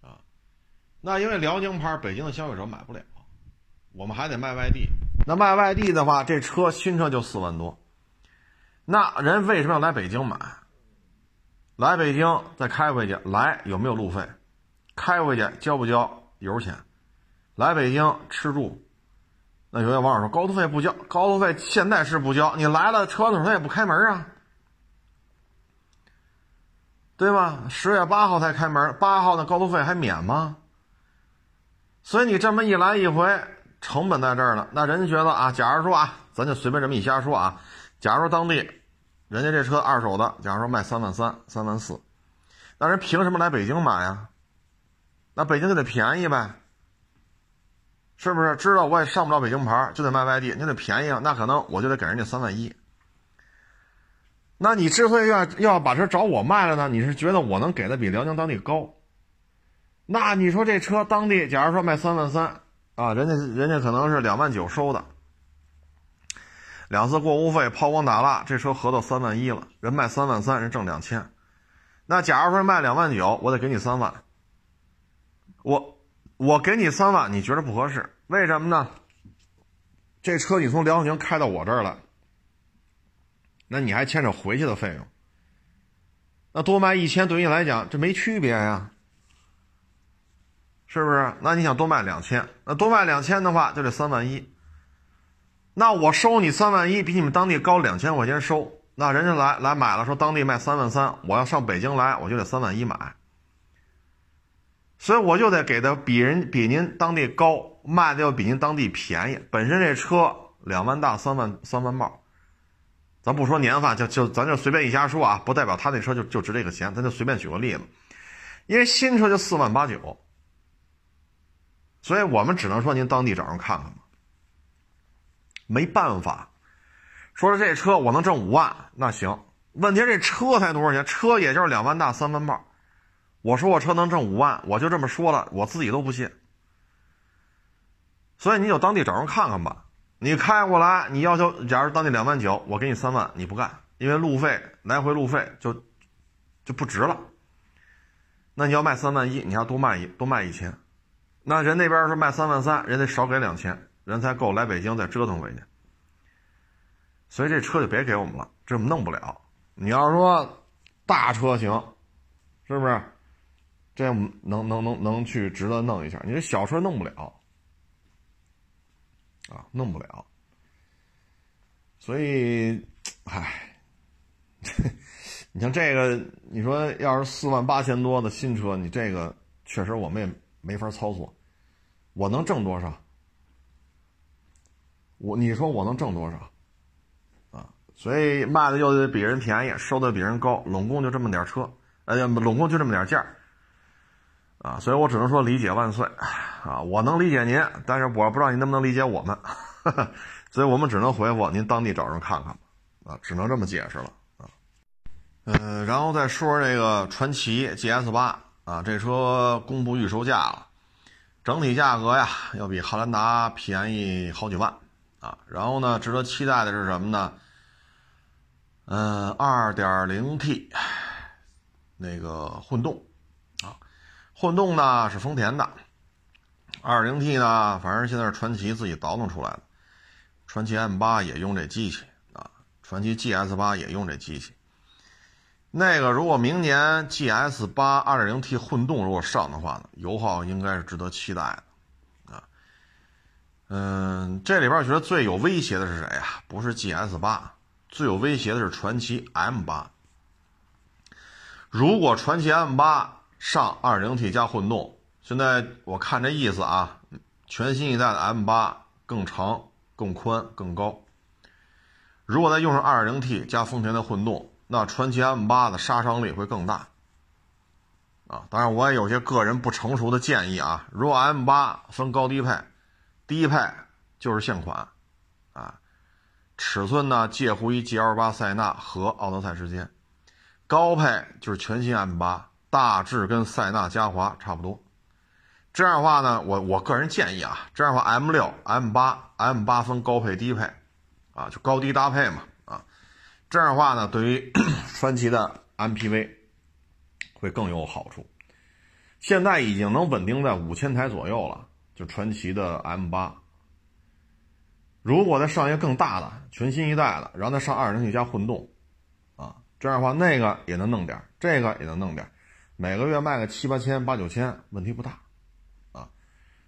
啊？那因为辽宁牌，北京的消费者买不了，我们还得卖外地。那卖外地的话，这车新车就四万多。那人为什么要来北京买？来北京再开回去，来有没有路费？开回去交不交油钱？来北京吃住？那有些网友说高速费不交，高速费现在是不交。你来了，车主他也不开门啊，对吧？十月八号才开门，八号的高速费还免吗？所以你这么一来一回，成本在这儿呢。那人家觉得啊，假如说啊，咱就随便这么一瞎说啊，假如说当地人家这车二手的，假如说卖三万三、三万四，那人凭什么来北京买呀？那北京就得便宜呗。是不是知道我也上不了北京牌，就得卖外地，你得便宜啊？那可能我就得给人家三万一。那你之所以要要把车找我卖了呢？你是觉得我能给的比辽宁当地高？那你说这车当地，假如说卖三万三啊，人家人家可能是两万九收的，两次过户费抛光打蜡，这车合到三万一了，人卖三万三，人挣两千。那假如说卖两万九，我得给你三万，我。我给你三万，你觉得不合适？为什么呢？这车你从辽宁开到我这儿来，那你还牵扯回去的费用。那多卖一千对你来讲这没区别呀，是不是？那你想多卖两千，那多卖两千的话就得三万一。那我收你三万一，比你们当地高两千块钱收。那人家来来买了，说当地卖三万三，我要上北京来，我就得三万一买。所以我就得给的比人比您当地高，卖的要比您当地便宜。本身这车两万大三万三万冒，咱不说年份，就就咱就随便一瞎说啊，不代表他那车就就值这个钱。咱就随便举个例子，因为新车就四万八九，所以我们只能说您当地找人看看吧。没办法，说是这车我能挣五万，那行。问题这车才多少钱？车也就是两万大三万冒。我说我车能挣五万，我就这么说了，我自己都不信。所以你就当地找人看看吧。你开过来，你要求，假如当地两万九，我给你三万，你不干，因为路费来回路费就就不值了。那你要卖三万一，你要多卖一多卖一千，那人那边是卖三万三，人得少给两千，人才够来北京再折腾回去。所以这车就别给我们了，这弄不了。你要说大车行，是不是？这样能能能能去值得弄一下，你这小车弄不了，啊，弄不了。所以，唉，你像这个，你说要是四万八千多的新车，你这个确实我们也没法操作。我能挣多少？我你说我能挣多少？啊，所以卖的又得比人便宜，收的比人高，拢共就这么点车，哎呀，拢共就这么点价。啊，所以我只能说理解万岁，啊，我能理解您，但是我不知道您能不能理解我们，所以我们只能回复您当地找人看看，啊，只能这么解释了啊，嗯，然后再说这个传祺 GS 八啊，这车公布预售价了，整体价格呀要比汉兰达便宜好几万啊，然后呢，值得期待的是什么呢？嗯，2.0T 那个混动。混动呢是丰田的，2.0T 呢，反正现在是传祺自己倒腾出来的，传祺 M8 也用这机器啊，传祺 GS8 也用这机器。那个如果明年 GS8 2.0T 混动如果上的话呢，油耗应该是值得期待的啊。嗯，这里边我觉得最有威胁的是谁呀？不是 GS8，最有威胁的是传祺 M8。如果传奇 M8，上 2.0T 加混动，现在我看这意思啊，全新一代的 M8 更长、更宽、更高。如果再用上 2.0T 加丰田的混动，那传祺 M 八的杀伤力会更大。啊，当然我也有些个人不成熟的建议啊。如果 M 八分高低配，低配就是现款，啊，尺寸呢介乎于 GL 八塞纳和奥德赛之间，高配就是全新 M 八，大致跟塞纳嘉华差不多。这样的话呢，我我个人建议啊，这样的话 M 六、M 八、M 八分高配低配，啊，就高低搭配嘛，啊，这样的话呢，对于 传祺的 MPV。会更有好处。现在已经能稳定在五千台左右了，就传祺的 M 八。如果再上一个更大的、全新一代的，然后再上二点零 T 加混动，啊，这样的话那个也能弄点，这个也能弄点，每个月卖个七八千、八九千，问题不大，啊，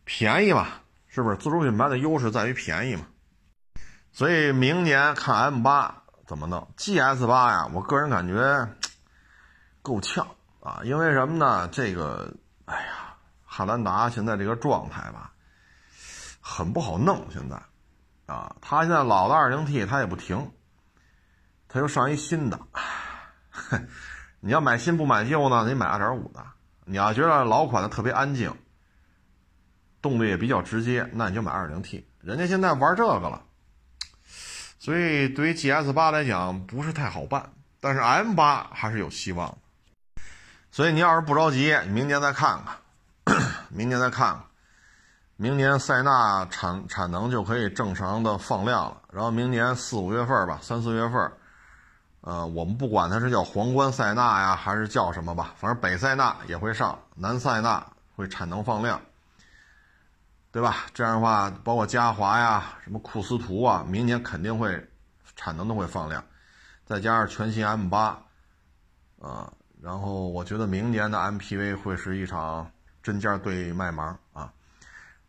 便宜嘛，是不是？自主品牌的优势在于便宜嘛。所以明年看 M 八怎么弄？GS 八呀，我个人感觉够呛。啊，因为什么呢？这个，哎呀，汉兰达现在这个状态吧，很不好弄。现在，啊，他现在老的二零 T 他也不停，他又上一新的。哼 你要买新不买旧呢？你买二点五的。你要觉得老款的特别安静，动力也比较直接，那你就买二零 T。人家现在玩这个了，所以对于 GS 八来讲不是太好办，但是 M 八还是有希望。所以你要是不着急，明年再看看，明年再看看，明年塞纳产产能就可以正常的放量了。然后明年四五月份吧，三四月份，呃，我们不管它是叫皇冠塞纳呀，还是叫什么吧，反正北塞纳也会上，南塞纳会产能放量，对吧？这样的话，包括嘉华呀、什么库斯图啊，明年肯定会产能都会放量，再加上全新 M 八，啊。然后我觉得明年的 MPV 会是一场针尖对麦芒啊，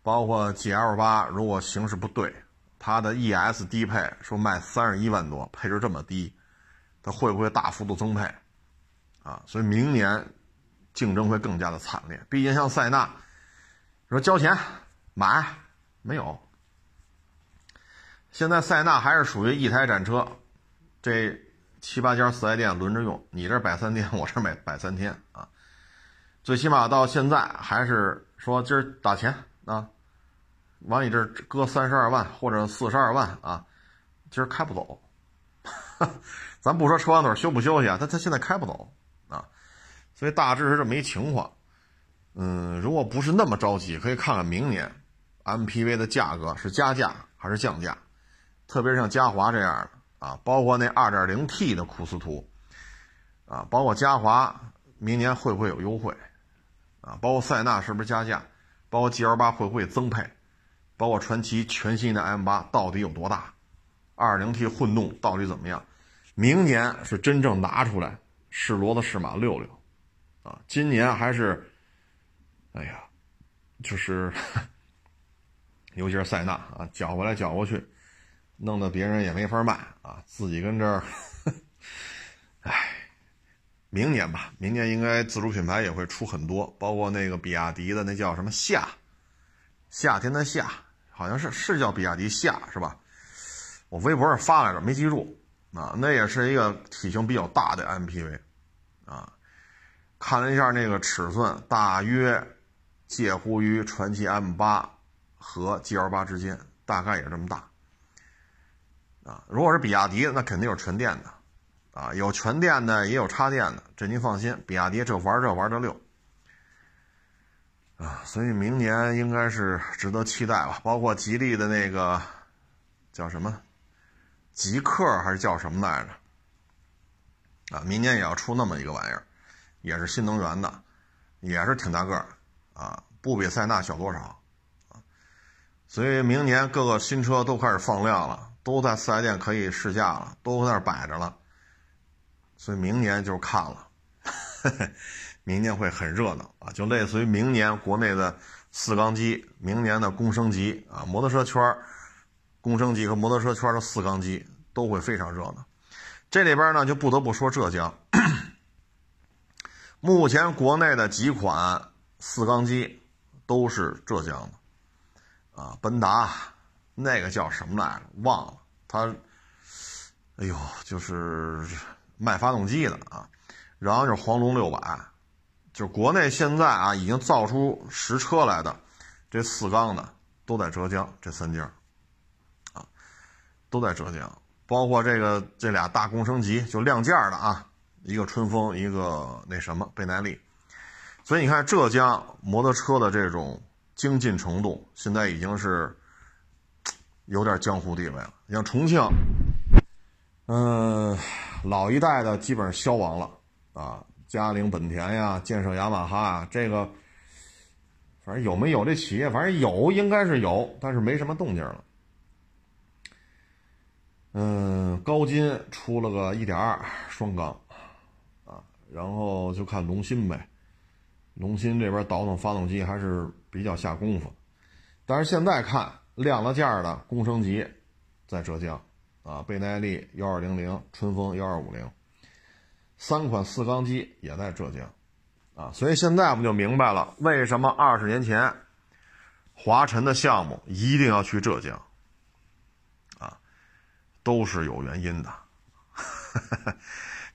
包括 GL 八，如果形势不对，它的 ES 低配说卖三十一万多，配置这么低，会不会大幅度增配啊？所以明年竞争会更加的惨烈。毕竟像塞纳，说交钱买没有，现在塞纳还是属于一台展车，这。七八家四 S 店轮着用，你这摆三天，我这摆摆三天啊。最起码到现在还是说今儿打钱啊，往你这搁三十二万或者四十二万啊，今儿开不走。咱不说车管腿修不修去啊，他他现在开不走啊，所以大致是这么一情况。嗯，如果不是那么着急，可以看看明年 MPV 的价格是加价还是降价，特别是像嘉华这样的。啊，包括那 2.0T 的库斯图，啊，包括嘉华明年会不会有优惠？啊，包括塞纳是不是加价？包括 GL8 会不会增配？包括传祺全新的 M8 到底有多大？2.0T 混动到底怎么样？明年是真正拿出来试骡子试马溜溜，啊，今年还是，哎呀，就是，尤其是塞纳啊，搅过来搅过去。弄得别人也没法卖啊，自己跟这儿，唉，明年吧，明年应该自主品牌也会出很多，包括那个比亚迪的那叫什么夏，夏天的夏，好像是是叫比亚迪夏是吧？我微博上发来着，没记住啊，那也是一个体型比较大的 MPV 啊，看了一下那个尺寸，大约介乎于传祺 M8 和 GL8 之间，大概也这么大。啊，如果是比亚迪，那肯定有纯电的，啊，有全电的，也有插电的，这您放心，比亚迪这玩这玩的溜，啊，所以明年应该是值得期待吧。包括吉利的那个叫什么极客还是叫什么来着？啊，明年也要出那么一个玩意儿，也是新能源的，也是挺大个儿，啊，不比塞纳小多少，啊，所以明年各个新车都开始放量了。都在四 S 店可以试驾了，都在那摆着了，所以明年就看了，明年会很热闹啊，就类似于明年国内的四缸机，明年的公升级啊，摩托车圈公升级和摩托车圈的四缸机都会非常热闹。这里边呢，就不得不说浙江，目前国内的几款四缸机都是浙江的，啊，奔达。那个叫什么来着？忘了，他，哎呦，就是卖发动机的啊，然后就是黄龙六百，就国内现在啊已经造出实车来的这四缸的都在浙江这三家，都在浙江，包括这个这俩大工升级就亮件的啊，一个春风，一个那什么倍耐力，所以你看浙江摩托车的这种精进程度，现在已经是有点江湖地位了。你像重庆，嗯。老一代的基本上消亡了啊，嘉陵本田呀，建设雅马哈啊，这个反正有没有这企业，反正有应该是有，但是没什么动静了。嗯，高金出了个一点二双缸啊，然后就看龙芯呗，龙芯这边倒腾发动机还是比较下功夫，但是现在看亮了价的工升级在浙江。啊，倍耐力幺二零零，春风幺二五零，三款四缸机也在浙江，啊，所以现在我们就明白了，为什么二十年前华晨的项目一定要去浙江，都是有原因的，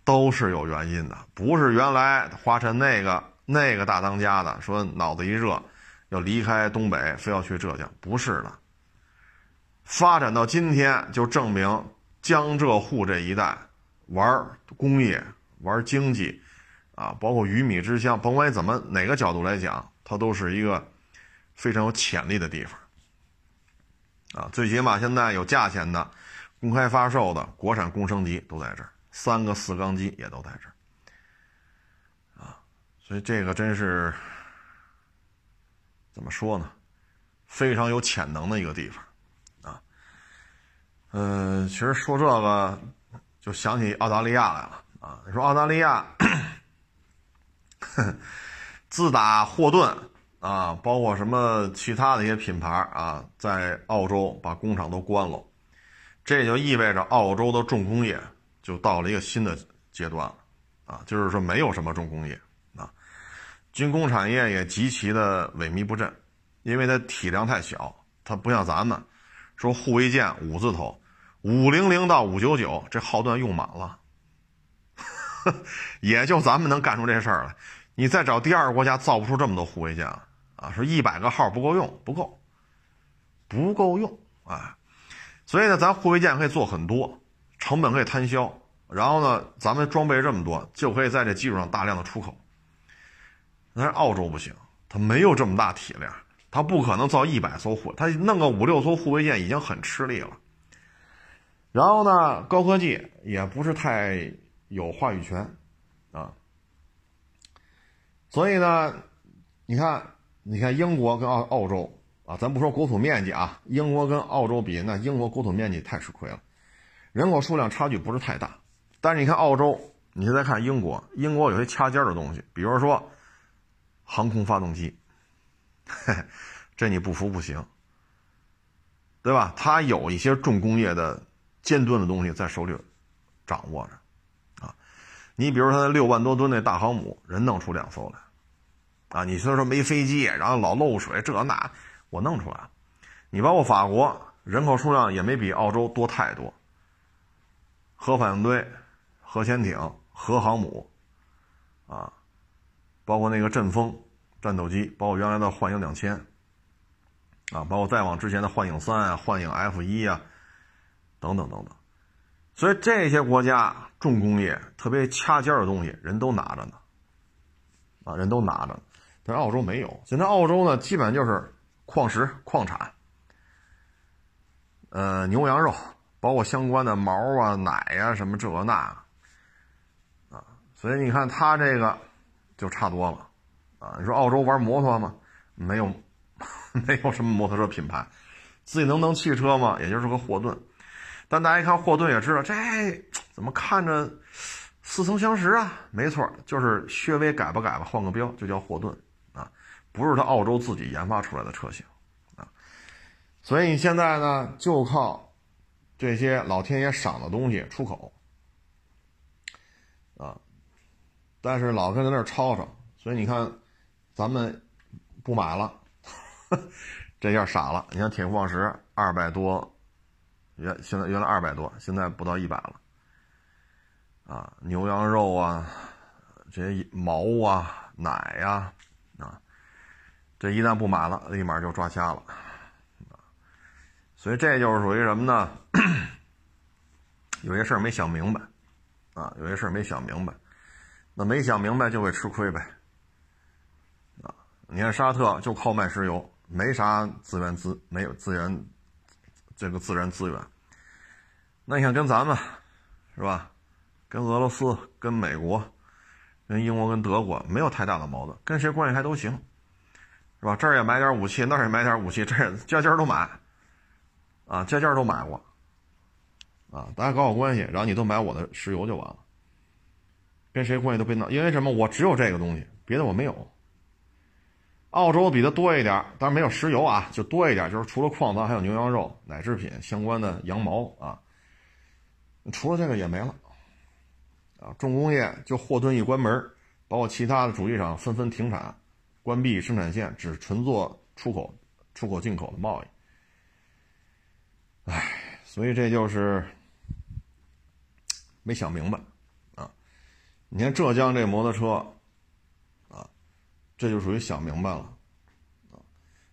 都是有原因的，不是原来华晨那个那个大当家的说脑子一热要离开东北，非要去浙江，不是的。发展到今天，就证明江浙沪这一带玩工业、玩经济，啊，包括鱼米之乡，甭管怎么哪个角度来讲，它都是一个非常有潜力的地方。啊，最起码现在有价钱的、公开发售的国产工升机都在这儿，三个四缸机也都在这儿。啊，所以这个真是怎么说呢？非常有潜能的一个地方。啊嗯，其实说这个就想起澳大利亚来了啊！你说澳大利亚，自打霍顿啊，包括什么其他的一些品牌啊，在澳洲把工厂都关了，这就意味着澳洲的重工业就到了一个新的阶段了啊！就是说没有什么重工业啊，军工产业也极其的萎靡不振，因为它体量太小，它不像咱们说护卫舰五字头。五零零到五九九，这号段用满了，也就咱们能干出这事儿来。你再找第二个国家，造不出这么多护卫舰啊！啊，说一百个号不够用，不够，不够用啊！所以呢，咱护卫舰可以做很多，成本可以摊销，然后呢，咱们装备这么多，就可以在这基础上大量的出口。但是澳洲不行，它没有这么大体量，它不可能造一百艘护，它弄个五六艘护卫舰已经很吃力了。然后呢，高科技也不是太有话语权，啊，所以呢，你看，你看英国跟澳澳洲啊，咱不说国土面积啊，英国跟澳洲比，那英国国土面积太吃亏了，人口数量差距不是太大，但是你看澳洲，你现在看英国，英国有些掐尖的东西，比如说航空发动机，嘿这你不服不行，对吧？它有一些重工业的。尖端的东西在手里掌握着，啊，你比如说他六万多吨那大航母，人弄出两艘来，啊，你虽然说没飞机，然后老漏水，这那我弄出来了。你包括法国，人口数量也没比澳洲多太多，核反应堆、核潜艇、核航母，啊，包括那个阵风战斗机，包括原来的幻影两千，啊，包括再往之前的幻影三啊、幻影 F 一啊。等等等等，所以这些国家重工业特别掐尖的东西，人都拿着呢，啊，人都拿着，但是澳洲没有。现在澳洲呢，基本就是矿石、矿产，呃，牛羊肉，包括相关的毛啊、奶啊什么这那，啊，所以你看它这个就差多了，啊，你说澳洲玩摩托吗？没有，没有什么摩托车品牌，自己能弄汽车吗？也就是个霍顿。但大家一看霍顿也知道，这怎么看着似曾相识啊？没错，就是稍微改吧改吧，换个标就叫霍顿，不是他澳洲自己研发出来的车型啊。所以你现在呢，就靠这些老天爷赏的东西出口啊，但是老跟在那吵吵，所以你看咱们不买了，这下傻了。你看铁矿石二百多。原现在原来二百多，现在不到一百了，啊，牛羊肉啊，这些毛啊、奶呀，啊，这一旦不买了，立马就抓瞎了，所以这就是属于什么呢？有些事儿没想明白，啊，有些事儿没想明白，那没想明白就会吃亏呗，啊，你看沙特就靠卖石油，没啥资源资，没有资源，这个自然资源。那你看跟咱们，是吧？跟俄罗斯、跟美国、跟英国、跟德国没有太大的矛盾，跟谁关系还都行，是吧？这儿也买点武器，那儿也买点武器，这家家都买，啊，家家都买过，啊，大家搞好关系，然后你都买我的石油就完了，跟谁关系都别闹，因为什么？我只有这个东西，别的我没有。澳洲比它多一点，但是没有石油啊，就多一点，就是除了矿藏，还有牛羊肉、奶制品相关的羊毛啊，除了这个也没了。啊，重工业就霍顿一关门，包括其他的主机厂纷纷停产，关闭生产线，只纯做出口、出口进口的贸易。唉，所以这就是没想明白啊！你看浙江这摩托车，啊，这就属于想明白了。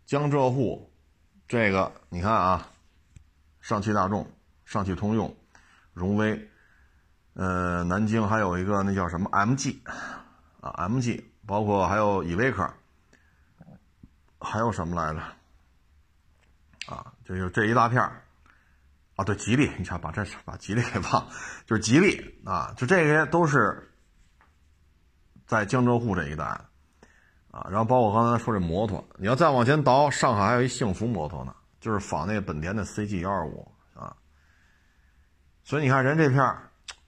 江浙沪这个，你看啊，上汽大众、上汽通用、荣威。呃，南京还有一个那叫什么 MG，啊 MG，包括还有依维柯，还有什么来着？啊，就就这一大片啊，对，吉利，你瞧，把这把吉利给忘，就是吉利啊，就这些都是在江浙沪这一带，啊，然后包括刚才说这摩托，你要再往前倒，上海还有一幸福摩托呢，就是仿那本田的 CG 幺二五啊，所以你看人这片儿。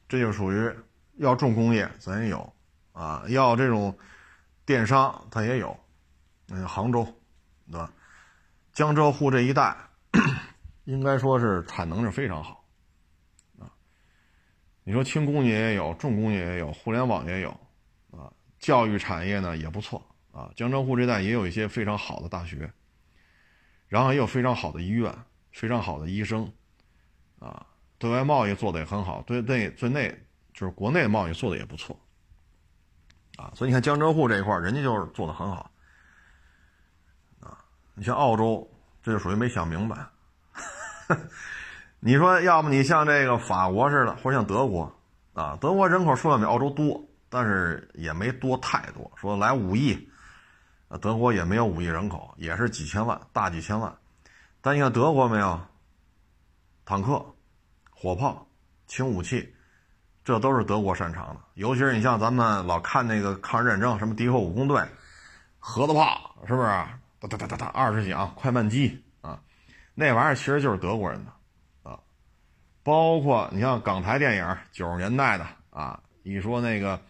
这就属于要重工业，咱也有啊；要这种电商，它也有。嗯，杭州，对吧？江浙沪这一带，应该说是产能是非常好啊。你说轻工业也有，重工业也有，互联网也有啊。教育产业呢也不错啊。江浙沪这带也有一些非常好的大学，然后也有非常好的医院，非常好的医生啊。对外贸易做的也很好，对内对内就是国内贸易做的也不错，啊，所以你看江浙沪这一块人家就是做的很好，你像澳洲，这就属于没想明白。你说，要么你像这个法国似的，或者像德国，啊，德国人口数量比澳洲多，但是也没多太多，说来五亿，德国也没有五亿人口，也是几千万，大几千万，但你看德国没有，坦克。火炮、轻武器，这都是德国擅长的。尤其是你像咱们老看那个抗日战争，什么敌后武工队、盒子炮，是不是？哒哒哒哒哒，二十响快慢机啊，那玩意儿其实就是德国人的啊。包括你像港台电影九十年代的啊，一说那个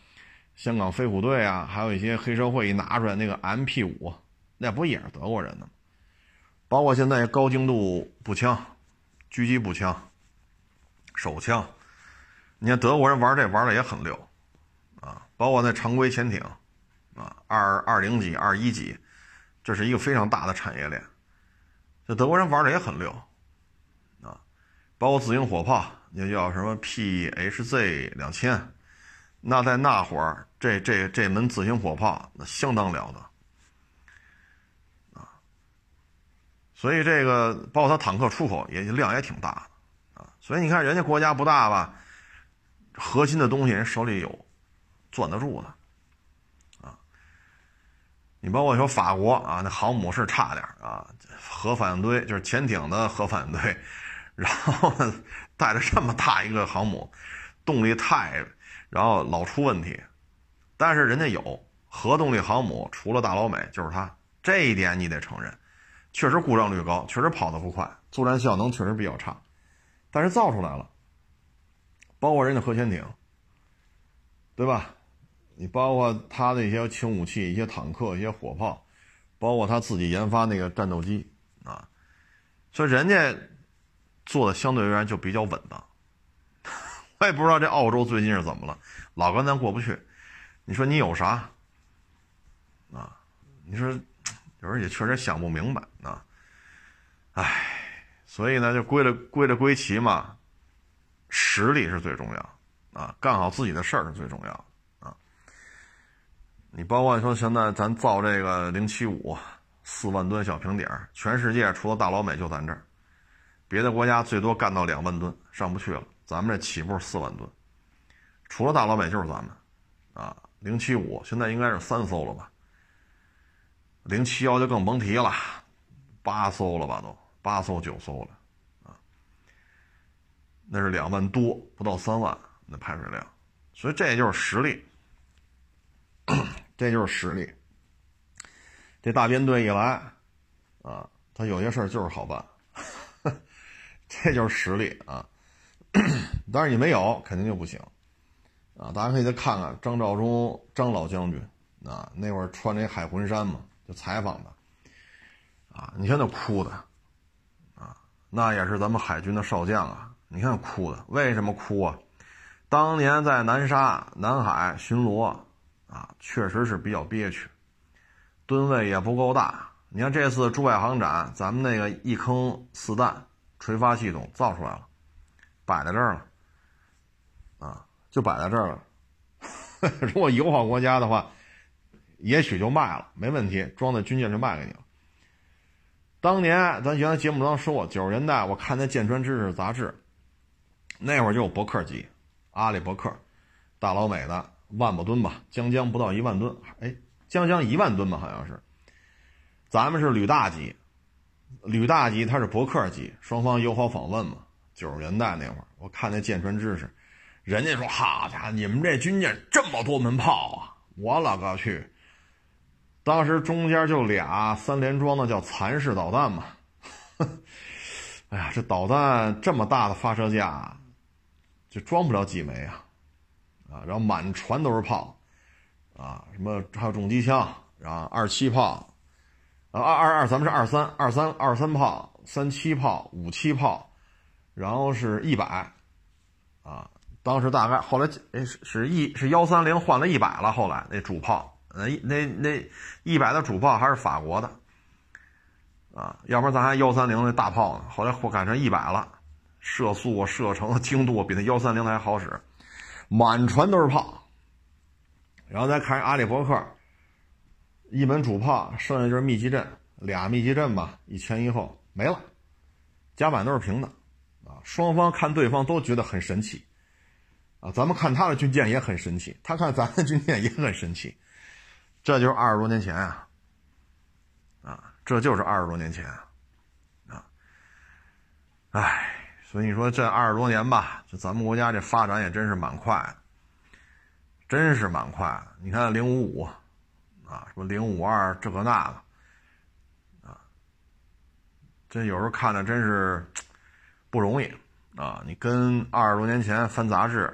香港飞虎队啊，还有一些黑社会一拿出来那个 MP 五，那不也是德国人的吗？包括现在高精度步枪、狙击步枪。手枪，你看德国人玩这玩的也很溜，啊，包括那常规潜艇，啊，二二零级、二一级，这是一个非常大的产业链，这德国人玩的也很溜，啊，包括自行火炮，那叫什么 PHZ 两千，那在那会儿，这这这门自行火炮那相当了得，啊，所以这个包括它坦克出口也量也挺大的。啊所以你看，人家国家不大吧，核心的东西人手里有，攥得住的，你包括说法国啊，那航母是差点啊，核反应堆就是潜艇的核反应堆，然后带着这么大一个航母，动力太，然后老出问题，但是人家有核动力航母，除了大老美就是它，这一点你得承认，确实故障率高，确实跑得不快，作战效能确实比较差。但是造出来了，包括人家核潜艇，对吧？你包括他的一些轻武器、一些坦克、一些火炮，包括他自己研发那个战斗机啊，所以人家做的相对而言就比较稳当。我也不知道这澳洲最近是怎么了，老跟咱过不去。你说你有啥啊？你说 有时候也确实想不明白啊。唉。所以呢，就归了归了归齐嘛，实力是最重要啊，干好自己的事儿是最重要。你包括说现在咱造这个零七五四万吨小平底儿，全世界除了大老美就咱这儿，别的国家最多干到两万吨上不去了，咱们这起步四万吨，除了大老美就是咱们啊。零七五现在应该是三艘了吧？零七幺就更甭提了，八艘了吧都，八艘九艘了，啊，那是两万多，不到三万那排水量，所以这就是实力，这就是实力。这大编队一来，啊，他有些事儿就是好办，这就是实力啊。但是你没有，肯定就不行。啊，大家可以再看看张召忠张老将军，啊，那会儿穿那海魂衫嘛，就采访的，啊，你看那哭的，啊，那也是咱们海军的少将啊，你看哭的，为什么哭啊？当年在南沙、南海巡逻，啊，确实是比较憋屈，吨位也不够大。你看这次珠海航展，咱们那个一坑四弹垂发系统造出来了，摆在这儿了，啊。就摆在这儿了。如果友好国家的话，也许就卖了，没问题，装在军舰就卖给你了。当年咱原来节目当中说过，九十年代我看那舰船知识杂志，那会儿就有伯克级，阿里伯克，大老美的万把吨吧，将将不到一万吨，哎，将将一万吨吧，好像是。咱们是旅大级，旅大级它是伯克级，双方友好访问嘛。九十年代那会儿，我看那舰船知识。人家说：“好家伙，你们这军舰这么多门炮啊！我勒个去！当时中间就俩三连装的叫蚕式导弹嘛。哎呀，这导弹这么大的发射架，就装不了几枚啊！啊，然后满船都是炮，啊，什么还有重机枪，然后二七炮，啊二二二咱们是二三二三二三炮，三七炮，五七炮，然后是一百，啊。”当时大概后来，哎，是是一是幺三零换了一百了。后来那主炮，那那那一百的主炮还是法国的，啊，要不然咱还幺三零那大炮呢。后来或改成一百了，射速啊、射程、精度比那幺三零还好使，满船都是炮。然后再看阿里伯克，一门主炮，剩下就是密集阵，俩密集阵吧，一前一后没了，甲板都是平的，啊，双方看对方都觉得很神奇。啊，咱们看他的军舰也很神奇，他看咱的军舰也很神奇，这就是二十多年前啊，啊，这就是二十多年前啊，哎，所以你说这二十多年吧，就咱们国家这发展也真是蛮快，真是蛮快。你看零五五啊，什么零五二这个那个啊，这有时候看着真是不容易啊。你跟二十多年前翻杂志。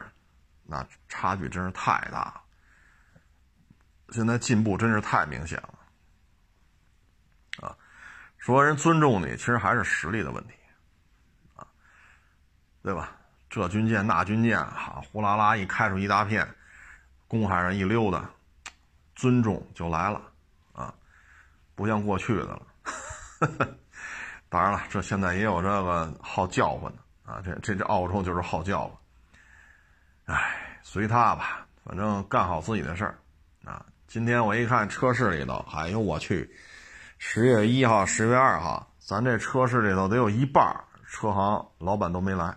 那差距真是太大了，现在进步真是太明显了，啊，说人尊重你，其实还是实力的问题，对吧？这军舰那军舰，哈，呼啦啦一开出一大片，公海上一溜达，尊重就来了，啊，不像过去的了。当然了，这现在也有这个好叫唤的，啊，这这这澳洲就是好叫唤。哎，随他吧，反正干好自己的事儿，啊！今天我一看车市里头，哎呦我去，十月一号、十月二号，咱这车市里头得有一半车行老板都没来，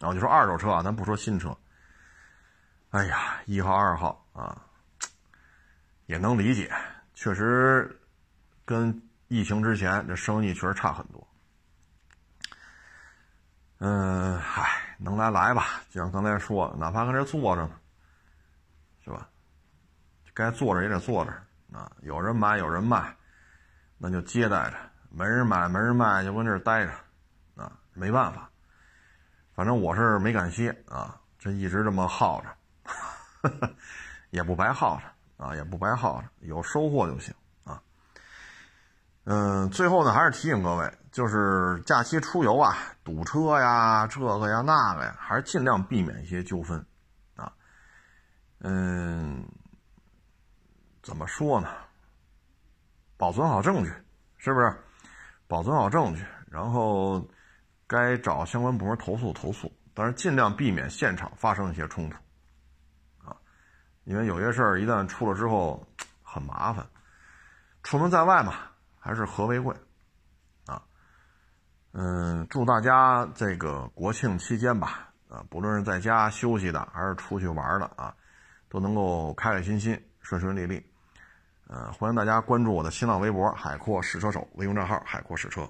然后就说二手车啊，咱不说新车。哎呀，一号、二号啊，也能理解，确实跟疫情之前这生意确实差很多。嗯，嗨。能来来吧，就像刚才说的，哪怕搁这坐着呢，是吧？该坐着也得坐着啊。有人买有人卖，那就接待着；没人买没人卖，就跟这待着啊。没办法，反正我是没敢歇啊，这一直这么耗着，也不白耗着啊，也不白耗着，有收获就行啊。嗯，最后呢，还是提醒各位。就是假期出游啊，堵车呀，这个呀那个呀，还是尽量避免一些纠纷，啊，嗯，怎么说呢？保存好证据，是不是？保存好证据，然后该找相关部门投诉投诉，但是尽量避免现场发生一些冲突，啊因为有些事儿一旦出了之后很麻烦。出门在外嘛，还是和为贵，啊，嗯，祝大家这个国庆期间吧，啊，不论是在家休息的，还是出去玩的啊，都能够开开心心、顺顺利利。呃，欢迎大家关注我的新浪微博“海阔试车手”微信账号“海阔试车”。